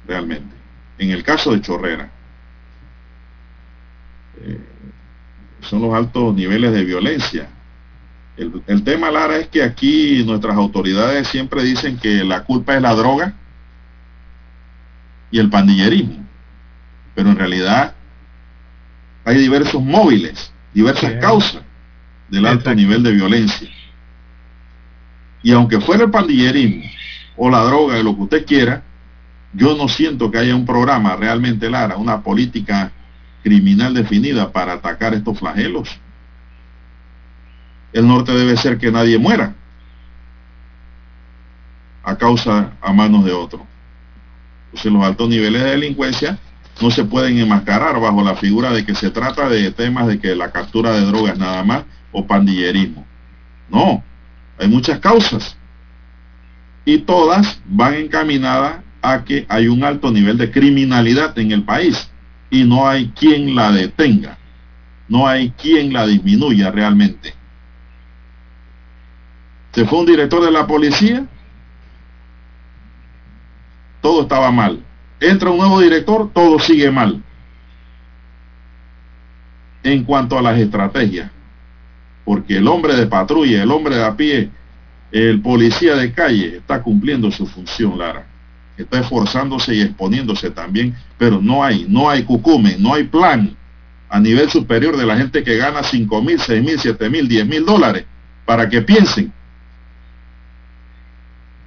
Realmente. En el caso de Chorrera, eh, son los altos niveles de violencia. El, el, tema, Lara, es que aquí nuestras autoridades siempre dicen que la culpa es la droga y el pandillerismo. Pero en realidad hay diversos móviles, diversas causas del alto nivel de violencia. Y aunque fuera el pandillerismo o la droga, lo que usted quiera, yo no siento que haya un programa realmente, Lara, una política criminal definida para atacar estos flagelos. El norte debe ser que nadie muera a causa a manos de otro. Entonces los altos niveles de delincuencia no se pueden enmascarar bajo la figura de que se trata de temas de que la captura de drogas nada más o pandillerismo. No, hay muchas causas. Y todas van encaminadas a que hay un alto nivel de criminalidad en el país y no hay quien la detenga. No hay quien la disminuya realmente. Se fue un director de la policía, todo estaba mal. Entra un nuevo director, todo sigue mal. En cuanto a las estrategias porque el hombre de patrulla, el hombre de a pie, el policía de calle está cumpliendo su función, Lara. Está esforzándose y exponiéndose también, pero no hay, no hay cucumen, no hay plan a nivel superior de la gente que gana 5 mil, 6 mil, 7 mil, 10 mil dólares para que piensen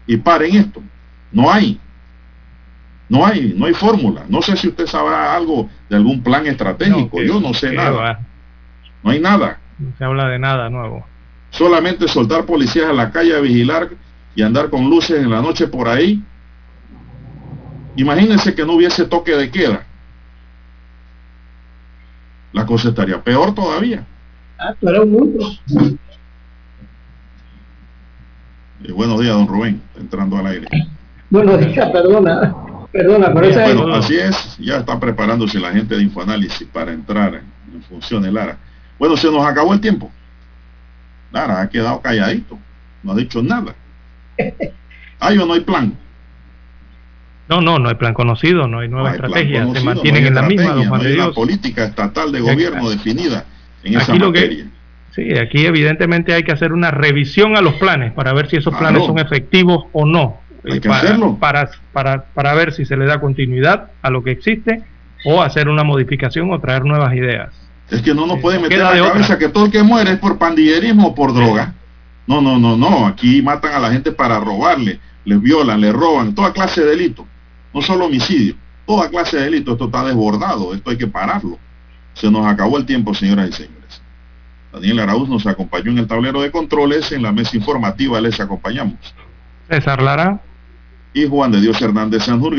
y paren esto. No hay. No hay, no hay fórmula. No sé si usted sabrá algo de algún plan estratégico. Yo no sé nada. No hay nada. No se habla de nada nuevo. Solamente soltar policías a la calle a vigilar y andar con luces en la noche por ahí. Imagínense que no hubiese toque de queda. La cosa estaría peor todavía. Ah, pero mucho. Y buenos días, don Rubén, entrando al aire. Buenos días, perdona. Perdona, pero bueno, así es, ya está preparándose la gente de Infoanálisis para entrar en funciones, Lara. Bueno, se nos acabó el tiempo. Lara ha quedado calladito. No ha dicho nada. [laughs] ¿Hay o no hay plan? No, no, no hay plan conocido, no hay nueva estrategia. se mantienen en la misma. No hay la política estatal de gobierno definida en esa materia. sí, aquí evidentemente hay que hacer una revisión a los planes para ver si esos planes son efectivos o no. Hay que hacerlo. Para, para, para ver si se le da continuidad a lo que existe o hacer una modificación o traer nuevas ideas. Es que no nos pueden meter en la cabeza que todo el que muere es por pandillerismo o por droga. No, no, no, no. Aquí matan a la gente para robarle, les violan, les roban, toda clase de delito. No solo homicidio, toda clase de delito. Esto está desbordado, esto hay que pararlo. Se nos acabó el tiempo, señoras y señores. Daniel Arauz nos acompañó en el tablero de controles. En la mesa informativa les acompañamos. César Lara. Y Juan de Dios Hernández Sanjurgen.